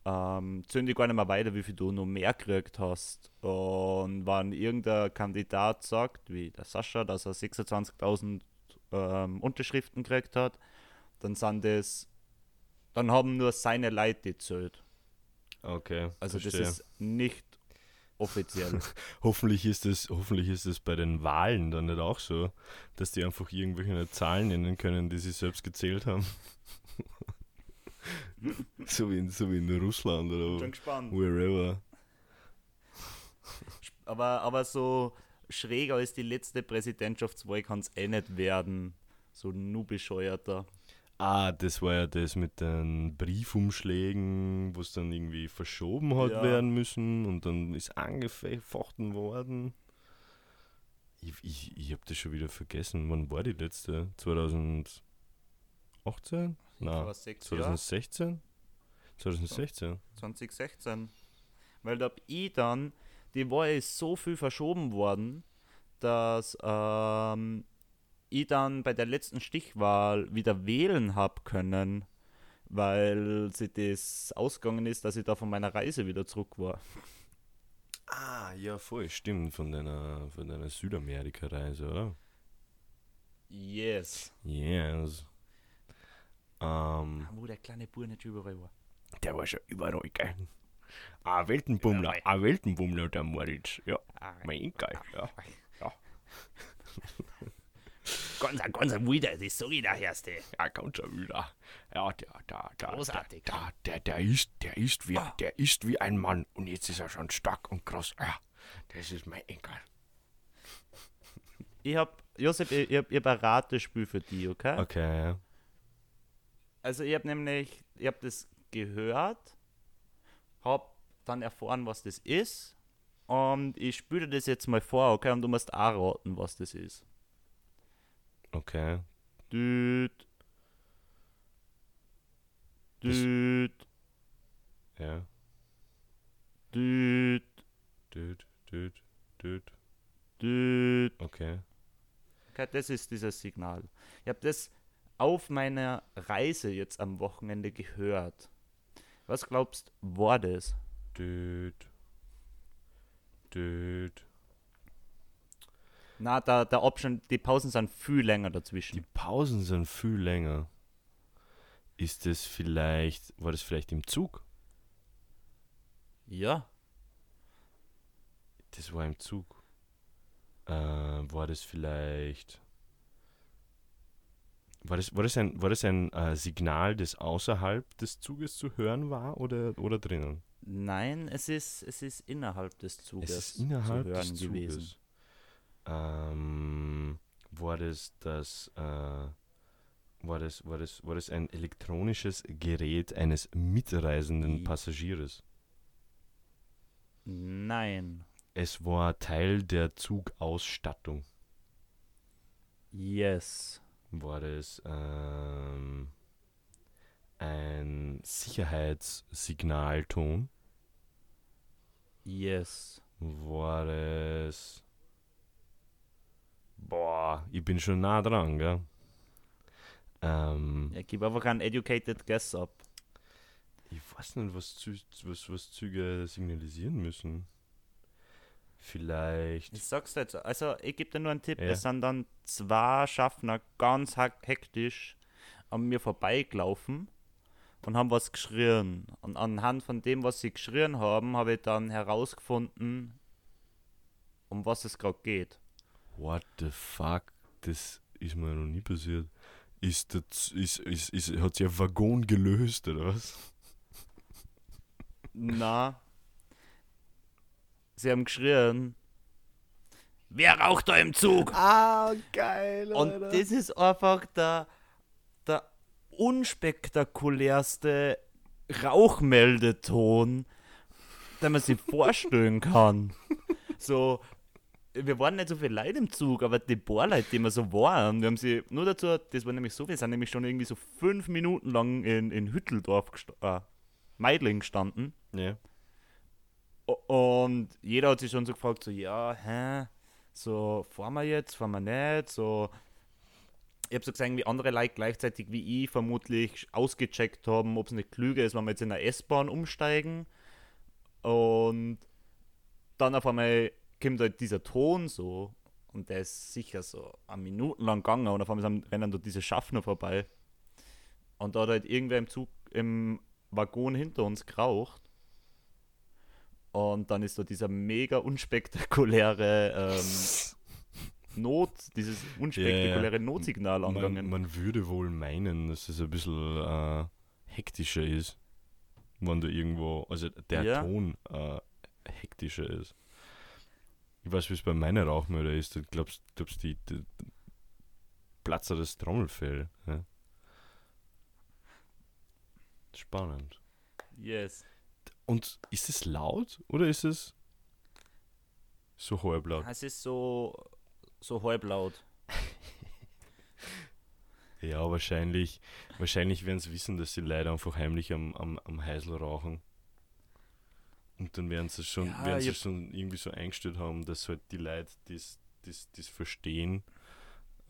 ähm, die gar nicht mehr weiter, wie viel du noch mehr gekriegt hast. Und wenn irgendein Kandidat sagt, wie der Sascha, dass er 26.000 ähm, Unterschriften gekriegt hat, dann sind das, dann haben nur seine Leute die zählt. Okay, Also verstehe. das ist nicht offiziell. Hoffentlich ist es, hoffentlich ist es bei den Wahlen dann nicht auch so, dass die einfach irgendwelche Zahlen nennen können, die sie selbst gezählt haben. so, wie in, so wie in Russland oder gespannt. wherever. Aber, aber so schräger als die letzte Präsidentschaftswahl kann es eh nicht werden. So nur bescheuerter. Ah, das war ja das mit den Briefumschlägen, wo es dann irgendwie verschoben hat Ja. werden müssen und dann ist angefochten worden. Ich, ich, ich habe das schon wieder vergessen. Wann war die letzte? 2018? Nein, Vor sechs Jahren. 2016? 2016? 2016. Weil da hab ich dann, die Wahl ist so viel verschoben worden, dass ähm, ich dann bei der letzten Stichwahl wieder wählen hab können, weil sie das ausgegangen ist, dass ich da von meiner Reise wieder zurück war. Ah, ja, voll, stimmt, von deiner, von deiner Südamerika-Reise, oder? Yes. Yes. Ähm, Wo der kleine Bub nicht überall war. der war schon überall, gell? Ein Weltenbummler, ein Weltenbummler, der Moritz, ja. Mein geil, ja. Ja, Ganz, ganz wieder, das sag ich der Erste. ja ganz schon wieder. Ja, der, der, der, Großartig. Der, der, der ist, der ist wie, der ist wie ein Mann und jetzt ist er schon stark und groß. Ja, das ist mein Enkel. Ich hab, Josef, ich, ich hab, ich hab ein Ratespiel für dich, okay? Okay, ja. Also ich habe nämlich, ich habe das gehört, habe dann erfahren, was das ist und ich spüre das jetzt mal vor, okay? Und du musst auch raten, was das ist. Okay. Düt. Düt. Ja. Düt. Düt, düt, düt. Düt. Okay. Okay, das ist dieses Signal. Ich habe das auf meiner Reise jetzt am Wochenende gehört. Was glaubst, war das? Düt. Düt. Na, da, der Abstand, die Pausen sind viel länger dazwischen. Die Pausen sind viel länger. Ist es vielleicht, war das vielleicht im Zug? Ja. Das war im Zug. Äh, war das vielleicht. War das, war das ein, war das ein äh, Signal, das außerhalb des Zuges zu hören war oder, oder drinnen? Nein, es ist, es ist innerhalb des Zuges Es ist innerhalb zu hören des gewesen. Zuges. Ähm, war das das, äh, war das, war das, war das ein elektronisches Gerät eines mitreisenden Passagiers? Nein. Es war Teil der Zugausstattung. Yes. War das ähm, ein Sicherheitssignalton? Yes. War es. Boah, ich bin schon nah dran, gell? Ähm, Ja, gib einfach einen educated guess ab. ich weiß nicht, was, Zü was, was Züge signalisieren müssen. Vielleicht. Ich sag's dir jetzt, also ich gebe dir nur einen Tipp. Ja. Es sind dann zwei Schaffner ganz hek- hektisch an mir vorbeigelaufen und haben was geschrien. Und anhand von dem, was sie geschrien haben, habe ich dann herausgefunden, um was es gerade geht. What the fuck? Das ist mir noch nie passiert. Ist das, ist, ist, ist, hat sich ein Waggon gelöst, oder was? Na. Sie haben geschrien. Wer raucht da im Zug? Ah, geil, Und das ist einfach der, der unspektakulärste Rauchmeldeton, den man sich vorstellen kann. So, wir waren nicht so viele Leute im Zug, aber die paar Leute, die wir so waren, wir haben sie nur dazu, das war nämlich so, wir sind nämlich schon irgendwie so fünf Minuten lang in, in Hütteldorf, gesta- äh, Meidling gestanden. Ja. Und jeder hat sich schon so gefragt, so, ja, hä, so, fahren wir jetzt, fahren wir nicht, so. Ich habe so gesehen, wie andere Leute gleichzeitig wie ich vermutlich ausgecheckt haben, ob es nicht klüger ist, wenn wir jetzt in der S-Bahn umsteigen. Und dann auf einmal kommt halt dieser Ton so, und der ist sicher so eine Minuten lang gegangen, und auf einmal rennen dort diese Schaffner vorbei. Und da hat halt irgendwer im Zug, im Waggon hinter uns geraucht. Und dann ist da dieser mega unspektakuläre ähm, Not, dieses unspektakuläre Notsignal Man, angegangen. man würde wohl meinen, dass es ein bisschen äh, hektischer ist, wenn du irgendwo, also der Ja. Ton äh, hektischer ist. Ich weiß, wie es bei meiner Rauchmelder ist. Du glaubst, glaubst die, die Platzer das Trommelfell. Ja? Spannend. Yes. Und ist es laut oder ist es so halblaut? Es ist so, so halblaut. Ja, wahrscheinlich, wahrscheinlich werden sie wissen, dass sie leider einfach heimlich am, am, am Heisel rauchen. Und dann werden sie schon, Ja, werden sie schon irgendwie so eingestellt haben, dass halt die Leute das, das, das verstehen,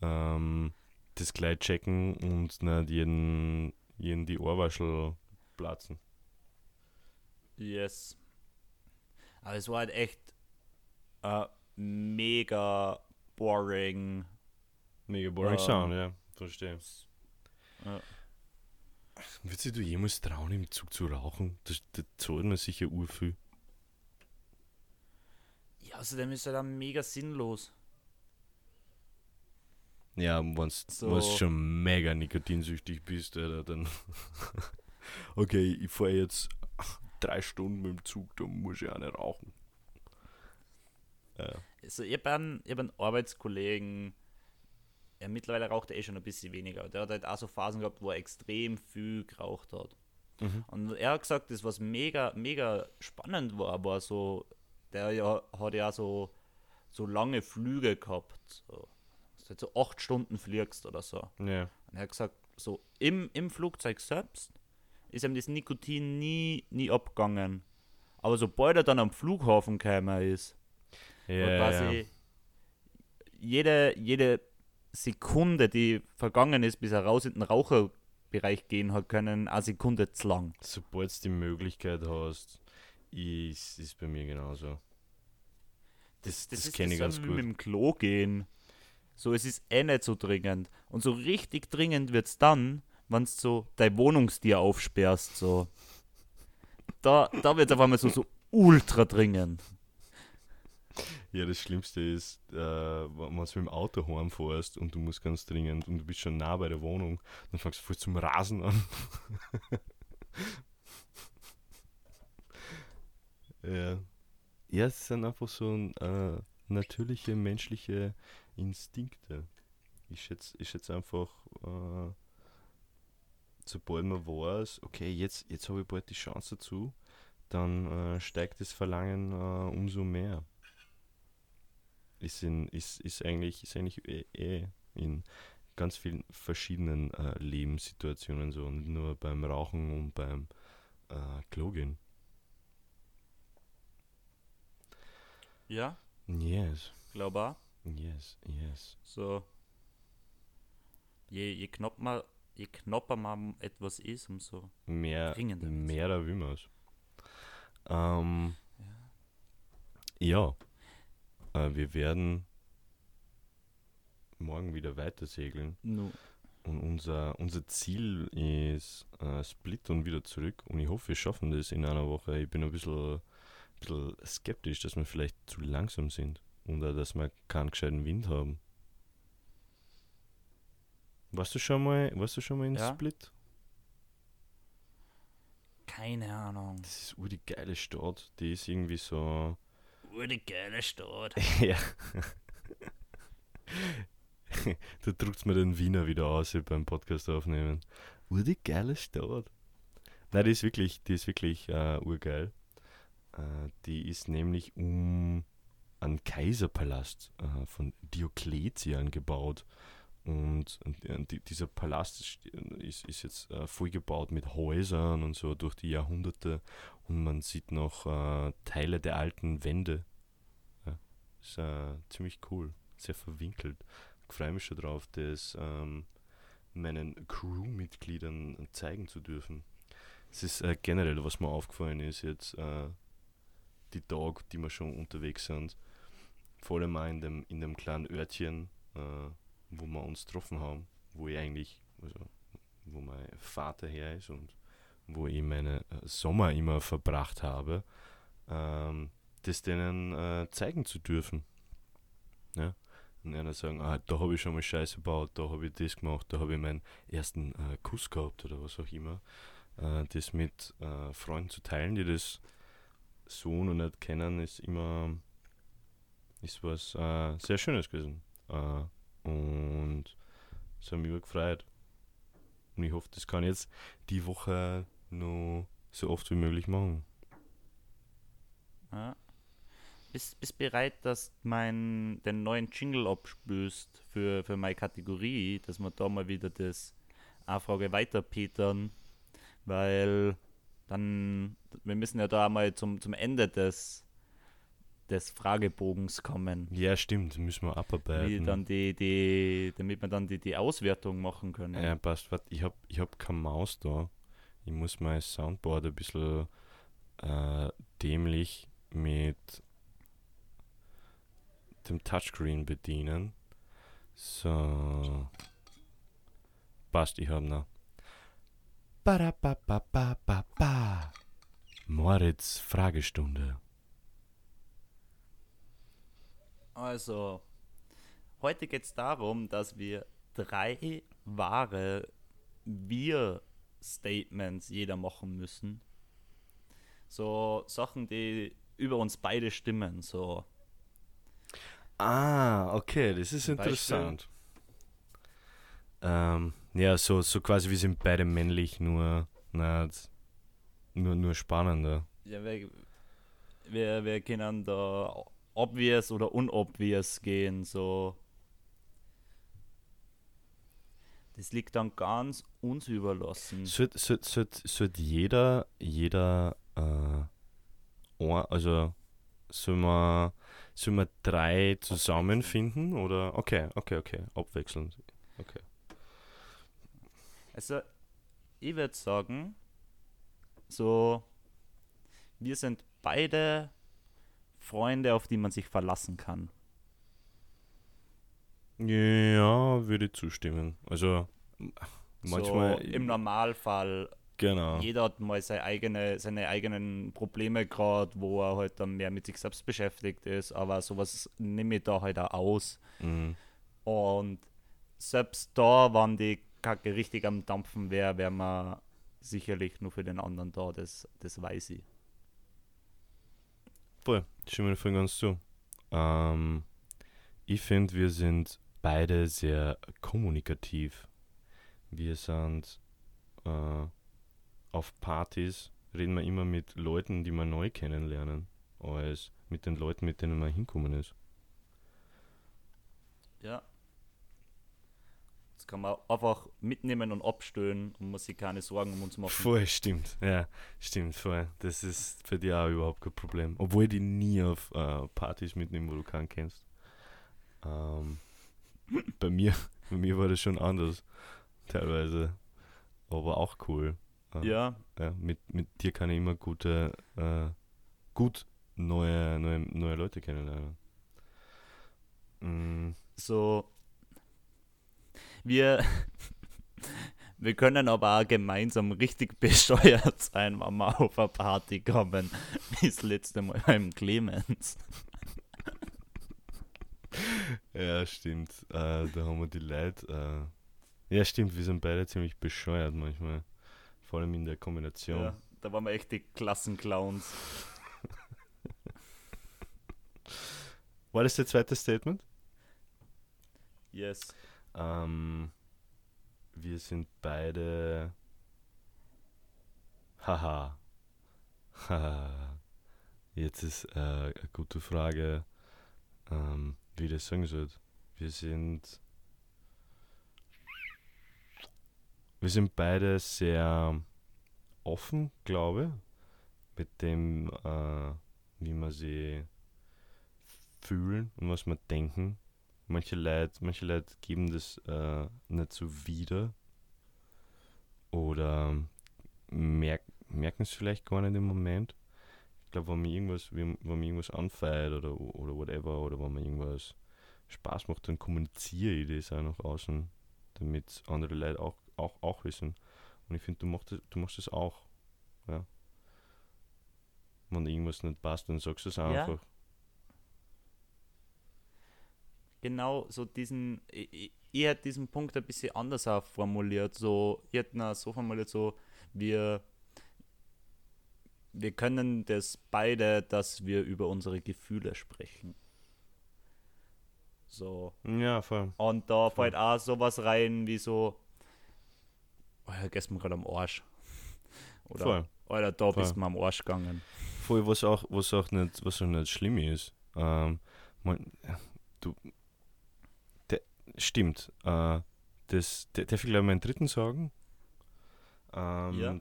ähm, das gleich checken und nicht jeden, jeden die Ohrwaschel platzen. Yes. Aber es war halt echt äh, mega boring. Mega boring Ähm, Sound, ja, verstehe. Ja. Würdest du dir jemals trauen, im Zug zu rauchen? Das, das zahlt man sicher urviel. Ja, außerdem ist er dann mega sinnlos. Ja, wenn du So. schon mega nikotinsüchtig bist, Alter, dann. okay, ich fahre jetzt drei Stunden mit dem Zug, da muss ich auch nicht rauchen. Ja. Also ich habe einen, hab einen Arbeitskollegen, er mittlerweile raucht er eh schon ein bisschen weniger. Der hat halt auch so Phasen gehabt, wo er extrem viel geraucht hat. Mhm. Und er hat gesagt, das was mega, mega spannend war, war so, der ja, hat ja so, so lange Flüge gehabt. So, dass du halt so acht Stunden fliegst oder so. Ja. Und er hat gesagt, so im, im Flugzeug selbst ist ihm das Nikotin nie, nie abgegangen. Aber sobald er dann am Flughafen gekommen ist, Ja, und quasi jede, jede Sekunde, die vergangen ist, bis er raus in den Raucherbereich gehen hat können, eine Sekunde zu lang. Sobald du die Möglichkeit hast, ist, ist bei mir genauso. Das, das, ist kenne ich ganz gut. Mit dem Klo gehen. So, es ist eh nicht so dringend. Und so richtig dringend wird es dann, wenn du so dein Wohnungstier aufsperrst. So. Da, da wird es auf einmal so, so ultra dringend. Ja, das Schlimmste ist, äh, wenn du mit dem Auto heimfährst und du musst ganz dringend und du bist schon nah bei der Wohnung, dann fängst du voll zum Rasen an. ja. ja, es sind einfach so äh, natürliche menschliche Instinkte. Ich schätze ich schätz einfach, äh, sobald man weiß, okay, jetzt, jetzt habe ich bald die Chance dazu, dann äh, steigt das Verlangen äh, umso mehr. Ist, in, ist, ist eigentlich, ist eigentlich eh, eh in ganz vielen verschiedenen äh, Lebenssituationen so, nicht nur beim Rauchen und beim äh, Klo gehen. Ja, Yes, glaube auch. yes, yes. So. Je, je knapper man, je knapper man etwas ist, umso. Mehr, mehr da will man es. Ähm, ja, äh, wir werden morgen wieder weiter segeln. Nu. Und unser, unser Ziel ist äh, Split und wieder zurück. Und ich hoffe, wir schaffen das in einer Woche. Ich bin ein bisschen, bisschen skeptisch, dass wir vielleicht zu langsam sind. Oder dass wir keinen gescheiten Wind haben. Warst du schon mal, warst du schon mal in Ja. Split? Keine Ahnung. Das ist ur die geile Stadt. Die ist irgendwie so. Oh, die geile Stadt. ja. da drückt mir den Wiener wieder aus beim Podcast aufnehmen. Ur die geile Stadt. Nein, die ist wirklich, die ist wirklich äh, urgeil. Äh, die ist nämlich um einen Kaiserpalast äh, von Diokletian gebaut. Und, äh, die, dieser Palast ist, ist, jetzt äh, vollgebaut mit Häusern und so durch die Jahrhunderte. Und man sieht noch äh, Teile der alten Wände. Ja, ist äh, ziemlich cool, sehr verwinkelt. Ich freue mich schon drauf, das ähm, meinen Crewmitgliedern zeigen zu dürfen. Es ist äh, generell, was mir aufgefallen ist, jetzt äh, die Tage, die wir schon unterwegs sind, vor allem auch in dem, in dem kleinen Örtchen, wo wir uns getroffen haben, wo ich eigentlich, also wo mein Vater her ist und wo ich meine äh, Sommer immer verbracht habe, ähm, das denen äh, zeigen zu dürfen. Ja? Und einer sagen, ah, da habe ich schon mal Scheiße gebaut, da habe ich das gemacht, da habe ich meinen ersten äh, Kuss gehabt oder was auch immer. Äh, das mit äh, Freunden zu teilen, die das so noch nicht kennen, ist immer ist was äh, sehr Schönes gewesen. Und es hat mich gefreut. Und ich hoffe, das kann ich jetzt die Woche noch so oft wie möglich machen. Ja. Bist, bist bereit, dass du mein, den neuen Jingle abspülst für, für meine Kategorie, dass wir da mal wieder das A-Frage weiterpetern, weil dann, wir müssen ja da mal zum, zum Ende des, des Fragebogens kommen, Ja, stimmt, müssen wir wie abarbeiten. dann die, die, damit wir dann die, die Auswertung machen können. Ja, passt. Warte, ich hab, ich hab keine Maus da. Ich muss mein Soundboard ein bisschen äh, dämlich mit dem Touchscreen bedienen. So. Passt, ich hab noch. Ba-da-ba-ba-ba-ba-ba. Moritz Fragestunde. Also, heute geht es darum, dass wir drei wahre Wir-Statements jeder machen müssen. So Sachen, die über uns beide stimmen. So, Ah, okay, das ist interessant. Ähm, ja, so, so quasi wir sind beide männlich, nur, nicht, nur, nur spannender. ja, wir, wir, wir können da obvious oder unobvious gehen. So, das liegt dann ganz uns überlassen. Sollte sollt, sollt, sollt jeder, jeder, äh, also sollen wir, sollen wir drei zusammenfinden oder? Okay, okay, okay, abwechselnd. Okay. Also, ich würde sagen, so, wir sind beide Freunde, auf die man sich verlassen kann. Ja, würde ich zustimmen. Also, manchmal. so, im Normalfall Genau. jeder hat mal seine, eigene, seine eigenen Probleme gerade, wo er halt dann mehr mit sich selbst beschäftigt ist, aber sowas nehme ich da halt auch aus. Mhm. Und selbst da, wann die Kacke richtig am Dampfen wäre, wäre man sicherlich nur für den anderen da, das, das weiß ich. Voll, stimme ich voll ganz zu. Ähm, ich finde, wir sind beide sehr kommunikativ. Wir sind äh, auf Partys, reden wir immer mit Leuten, die wir neu kennenlernen, als mit den Leuten, mit denen man hinkommen ist. Ja. Das kann man einfach mitnehmen und abstellen und muss sich keine Sorgen um uns machen. Voll, stimmt. Ja, stimmt, voll. Das ist für dich auch überhaupt kein Problem. Obwohl die nie auf äh, Partys mitnehme, wo du keinen kennst. Ähm, bei, mir, bei mir war das schon anders, teilweise. Aber auch cool. Äh, Ja, ja, mit, mit dir kann ich immer gute, äh, gut neue, neue, neue Leute kennenlernen. Mm, so. Wir, wir können aber auch gemeinsam richtig bescheuert sein, wenn wir auf eine Party kommen, wie das letzte Mal beim Clemens. Ja, stimmt. Äh, da haben wir die Leute. Äh, ja, stimmt, wir sind beide ziemlich bescheuert manchmal. Vor allem in der Kombination. Ja, da waren wir echt die Klassenclowns. War das der zweite Statement? Yes. Ähm, wir sind beide. Haha. Jetzt ist äh, eine gute Frage, ähm, wie das sagen soll. Wir sind. Wir sind beide sehr offen, glaube ich, mit dem, äh, wie wir sie fühlen und was wir denken. Manche Leute, manche Leute geben das äh, nicht so wieder oder merk, merken es vielleicht gar nicht im Moment. Ich glaube, wenn mir irgendwas, wenn wenn mir irgendwas anfeiert oder, oder whatever, oder wenn mir irgendwas Spaß macht, dann kommuniziere ich das auch nach außen, damit andere Leute auch, auch, auch wissen. Und ich finde, du machst das, du machst das auch. Ja. Wenn irgendwas nicht passt, dann sagst du es Ja. einfach. Genau, so diesen, ich, ich- ich hätte diesen Punkt ein bisschen anders auch formuliert. So, ich hätte ihn so formuliert, so, wir, wir können das beide, dass wir über unsere Gefühle sprechen. So. Ja, voll. Und da fällt auch sowas rein wie so, oh, ja, gehst mir gerade am Arsch. Oder, Voll. Alter, da Voll. bist du mir am Arsch gegangen. Voll, was auch, was auch nicht, was auch nicht schlimm ist. Ähm, man, du, stimmt. Äh, das, der, darf ich gleich meinen dritten sagen? Ähm, Ja.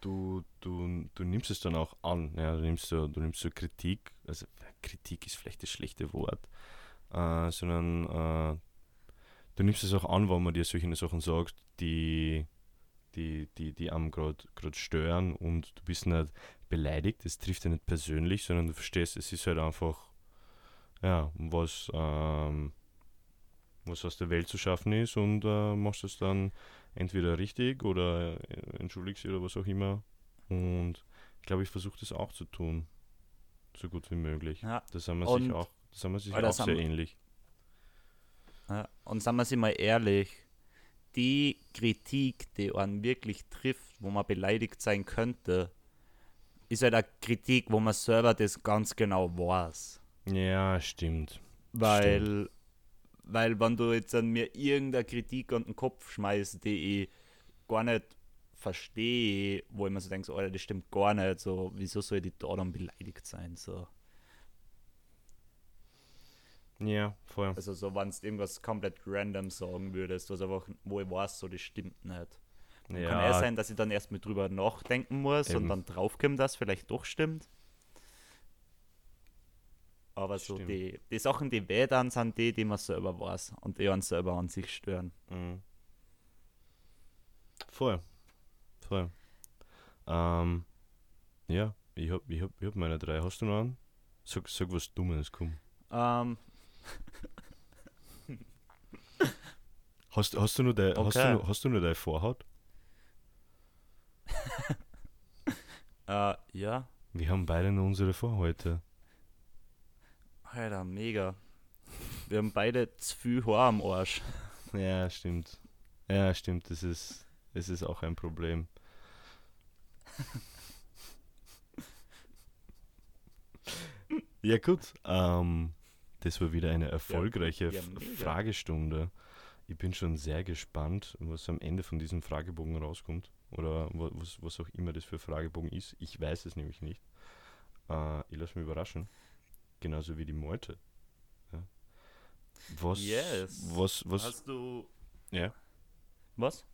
Du, du, du nimmst es dann auch an. Ja, du nimmst so, du nimmst so Kritik. Also Kritik ist vielleicht das schlechte Wort, äh, sondern äh, du nimmst es auch an, wenn man dir solche Sachen sagt, die die, die, die am gerade stören und du bist nicht beleidigt, es trifft dich nicht persönlich, sondern du verstehst, es ist halt einfach, ja, was, ähm, was aus der Welt zu schaffen ist und äh, machst es dann entweder richtig oder äh, entschuldigst oder was auch immer. Und ich glaube, ich versuche das auch zu tun, so gut wie möglich. Ja. Da sind wir Und- sich auch, da sind wir sich auch sehr ähnlich. Ja, und sagen wir sie mal ehrlich, die Kritik, die einen wirklich trifft, wo man beleidigt sein könnte, ist halt eine Kritik, wo man selber das ganz genau weiß. Ja, stimmt. Weil, weil wenn du jetzt an mir irgendeine Kritik an den Kopf schmeißt, die ich gar nicht verstehe, wo ich mir so denke, so, Alter, das stimmt gar nicht, so, wieso soll ich da dann beleidigt sein? So. Ja, voll. Also so, wenn du irgendwas komplett random sagen würdest, was einfach, wo ich weiß, so, das stimmt nicht. Ja, Kann er sein, dass ich dann erst mit drüber nachdenken muss Eben. und dann draufkomme, dass vielleicht doch stimmt. Aber so Stimmt. die, die Sachen, die weh dann sind die, die man selber weiß und die uns selber an sich stören. Mhm. Voll. Voll. Ähm, ja, ich hab, ich, hab, ich hab meine drei. Hast du noch einen? Sag, sag was Dummes, komm. Ähm, Hast, hast du nur deine hast du Okay. nur, hast du nur deine Vorhaut? Ja, Wir haben beide nur unsere Vorhäute. Alter, mega. Wir haben beide zu viel Haar am Arsch. Ja, stimmt. Ja, stimmt. Das ist, das ist auch ein Problem. ja, gut. Ähm, das war wieder eine erfolgreiche ja, mega. Fragestunde. Ich bin schon sehr gespannt, was am Ende von diesem Fragebogen rauskommt. Oder wa- was, was auch immer das für Fragebogen ist. Ich weiß es nämlich nicht. Äh, ich lasse mich überraschen. Genauso wie die Meute. Ja. Was, Yes. was, was, Hast du. ja. Was?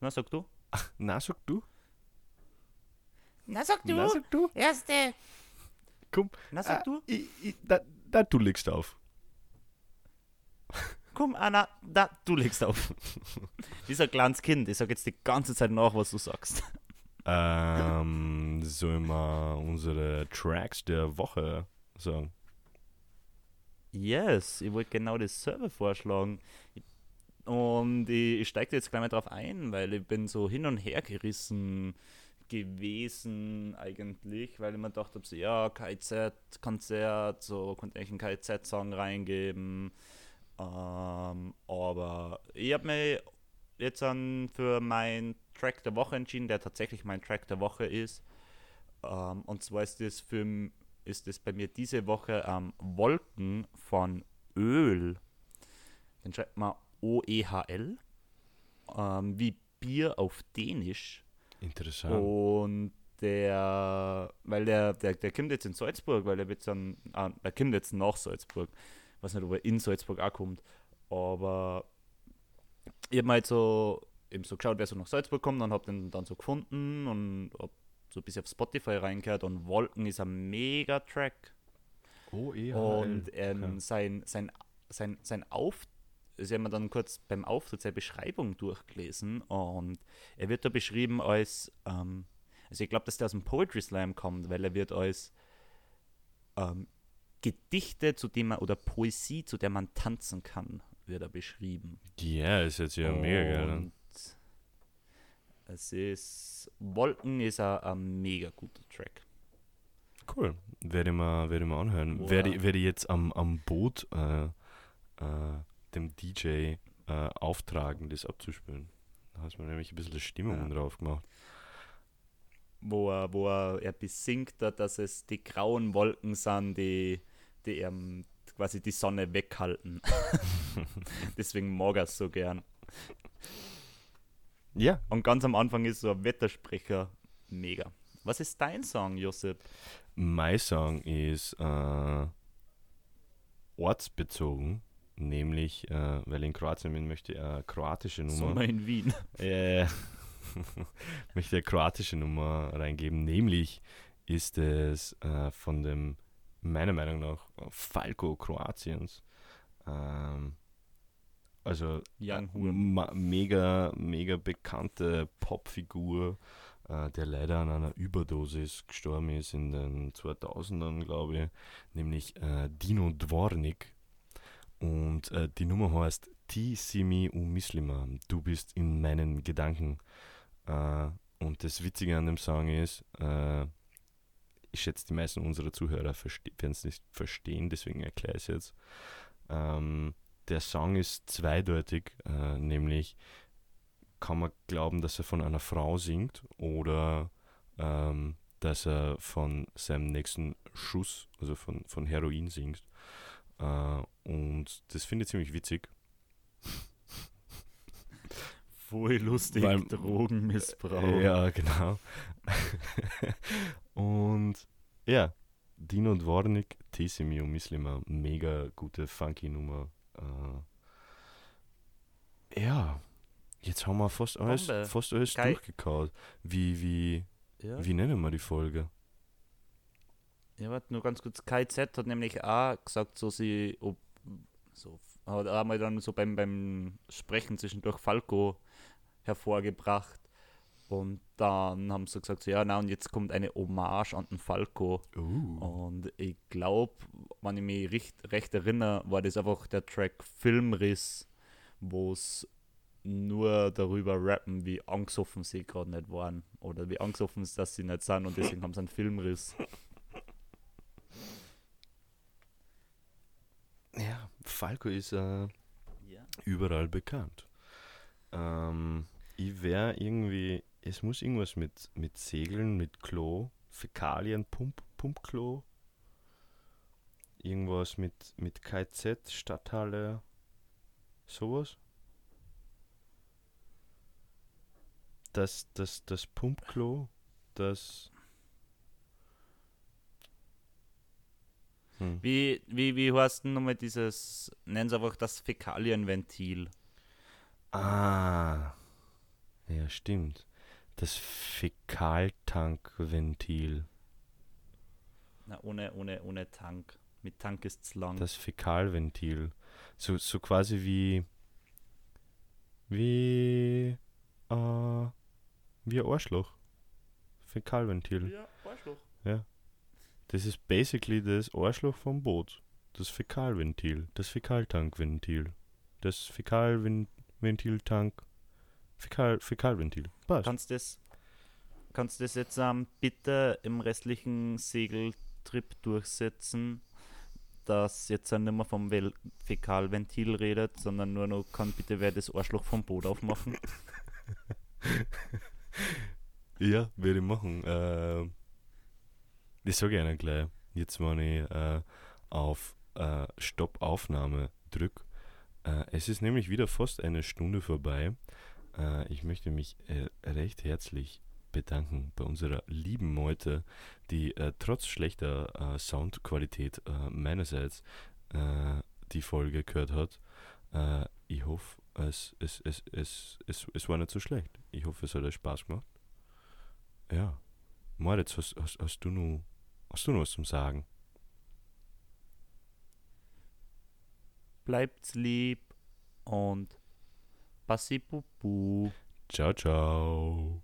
Na, sag du? Na, sag du? Na, sag Na, sag du? Erste. Komm. Na, sag Ah, du? Ich, ich, da, da, du legst auf. Komm, Anna, da, du legst auf. Dieser kleines Kind, ich sag jetzt die ganze Zeit nach, was du sagst. Ähm, sollen wir unsere Tracks der Woche sagen? Yes, ich wollte genau dasselbe vorschlagen. Und ich, ich steige jetzt gleich mal drauf ein, weil ich bin so hin und her gerissen gewesen eigentlich, weil ich mir gedacht habe, so, ja, KZ-Konzert, so konnte ich einen KZ-Song reingeben. Ähm, aber ich habe mich jetzt dann für meinen Track der Woche entschieden, der tatsächlich mein Track der Woche ist. Ähm, und zwar ist das für ist es bei mir diese Woche ähm, Wolken von Öl. Den schreibt man O-E-H-L. Ähm, wie Bier auf Dänisch. Interessant. Und der, weil der, der, der kommt jetzt in Salzburg, weil der wird dann, ah, er kommt jetzt nach Salzburg. Ich weiß nicht, ob er in Salzburg auch kommt. Aber ich habe mal halt so, eben so geschaut, wer so nach Salzburg kommt und habe den dann so gefunden und hab so ein bisschen auf Spotify reingehört und Wolken ist ein mega Track. Oh, eh. Und ähm, okay. sein, sein, sein, sein Auf, sie haben wir dann kurz beim Auftritt seine Beschreibung durchgelesen und er wird da beschrieben als, ähm, also ich glaube, dass der aus dem Poetry Slam kommt, weil er wird als ähm, Gedichte, zu dem man, oder Poesie, zu der man tanzen kann, wird er beschrieben. Ja, ist jetzt ja mega geil. Es ist, Wolken ist ein, ein mega guter Track. Cool. Werde ich mal, werde ich mal anhören. Wow. Werde, ich- werde ich jetzt am, am Boot äh, äh, dem DJ äh, auftragen, das abzuspielen. Da hast du mir nämlich ein bisschen Stimmung Ja. drauf gemacht. wo er, wo er, er besingt, da, dass es die grauen Wolken sind, die, die ihm quasi die Sonne weghalten. Deswegen mag er es so gern. Ja. Und ganz am Anfang ist so ein Wettersprecher mega. Was ist dein Song, Josep? Mein Song ist äh, ortsbezogen, nämlich, äh, weil in Kroatien bin, möchte ich eine kroatische Nummer. Sommer in Wien. Äh, möchte eine kroatische Nummer reingeben. Nämlich ist es äh, von dem, meiner Meinung nach, Falco Kroatiens. Ähm, also äh, mega, mega bekannte Popfigur, äh, der leider an einer Überdosis gestorben ist in den 2000ern, glaube ich, nämlich äh, Dino Dvornik. Und äh, die Nummer heißt Ti Simi u Mislima, du bist in meinen Gedanken. Äh, und das Witzige an dem Song ist, äh, ich schätze, die meisten unserer Zuhörer werden es nicht verstehen, deswegen erkläre ich es jetzt. Ähm, der Song ist zweideutig, äh, nämlich kann man glauben, dass er von einer Frau singt oder ähm, dass er von seinem nächsten Schuss, also von, von Heroin singt. Äh, und das finde ich ziemlich witzig. Voll lustig, Weil- Drogenmissbrauch. Ja, genau. und ja, Dino Dvornik, Tesimi und Mislima, mega gute funky Nummer. Äh, ja, jetzt haben wir fast alles, Bombe. fast alles durchgekaut. Wie, wie, Ja. wie nennen wir die Folge? Ja, warte, nur ganz kurz. KZ hat nämlich auch gesagt, so sie, ob, so, hat auch mal dann so beim, beim Sprechen zwischendurch Falco hervorgebracht. Und dann haben sie gesagt, so, ja, na, und jetzt kommt eine Hommage an den Falco. Uh. Und ich glaube, wenn ich mich recht, recht erinnere, war das einfach der Track Filmriss, wo es nur darüber rappen, wie angesoffen sie gerade nicht waren. Oder wie angesoffen ist, dass sie nicht sind und deswegen haben sie einen Filmriss. Ja, Falco ist äh, Ja. überall bekannt. Ähm, ich wäre irgendwie, es muss irgendwas mit, mit Segeln, mit Klo, Fäkalien, Pump, Pumpklo, irgendwas mit, mit KZ, Stadthalle, sowas. Das, das, das Pumpklo, das. Hm. Wie, wie, wie heißt denn nochmal dieses, nennen sie einfach das Fäkalienventil. Ah, ja, stimmt. Das Fäkaltankventil. Na, ohne, ohne, ohne Tank. Mit Tank ist es lang. Das Fäkalventil. So, so quasi wie. Wie. Äh, wie ein Arschloch. Fäkalventil. ja, Arschloch. Das ist basically das Arschloch vom Boot. Das Fäkalventil. Das Fäkaltankventil. Das Fäkalventiltank. Fäkal, Fäkalventil. Passt. Kannst das, kannst das jetzt ähm, bitte im restlichen Segeltrip durchsetzen, dass jetzt nicht mehr vom Vel Fäkalventil redet, sondern nur noch kann bitte wer das Arschloch vom Boot aufmachen. Ja, werde ich machen. Äh, ich sage gerne gleich. Jetzt, wenn ich äh, auf äh, Stopp-Aufnahme drücke. Äh, es ist nämlich wieder fast eine Stunde vorbei. Äh, ich möchte mich äh, recht herzlich bedanken bei unserer lieben Meute, die äh, trotz schlechter äh, Soundqualität meinerseits die Folge gehört hat. Ich hoffe, es, es, es, es, es, es war nicht so schlecht. Ich hoffe, es hat euch Spaß gemacht. Ja. Moritz, hast, hast, hast, du noch, hast du noch was zum Sagen? Bleibt's lieb und Passipupu. Tchau, tchau.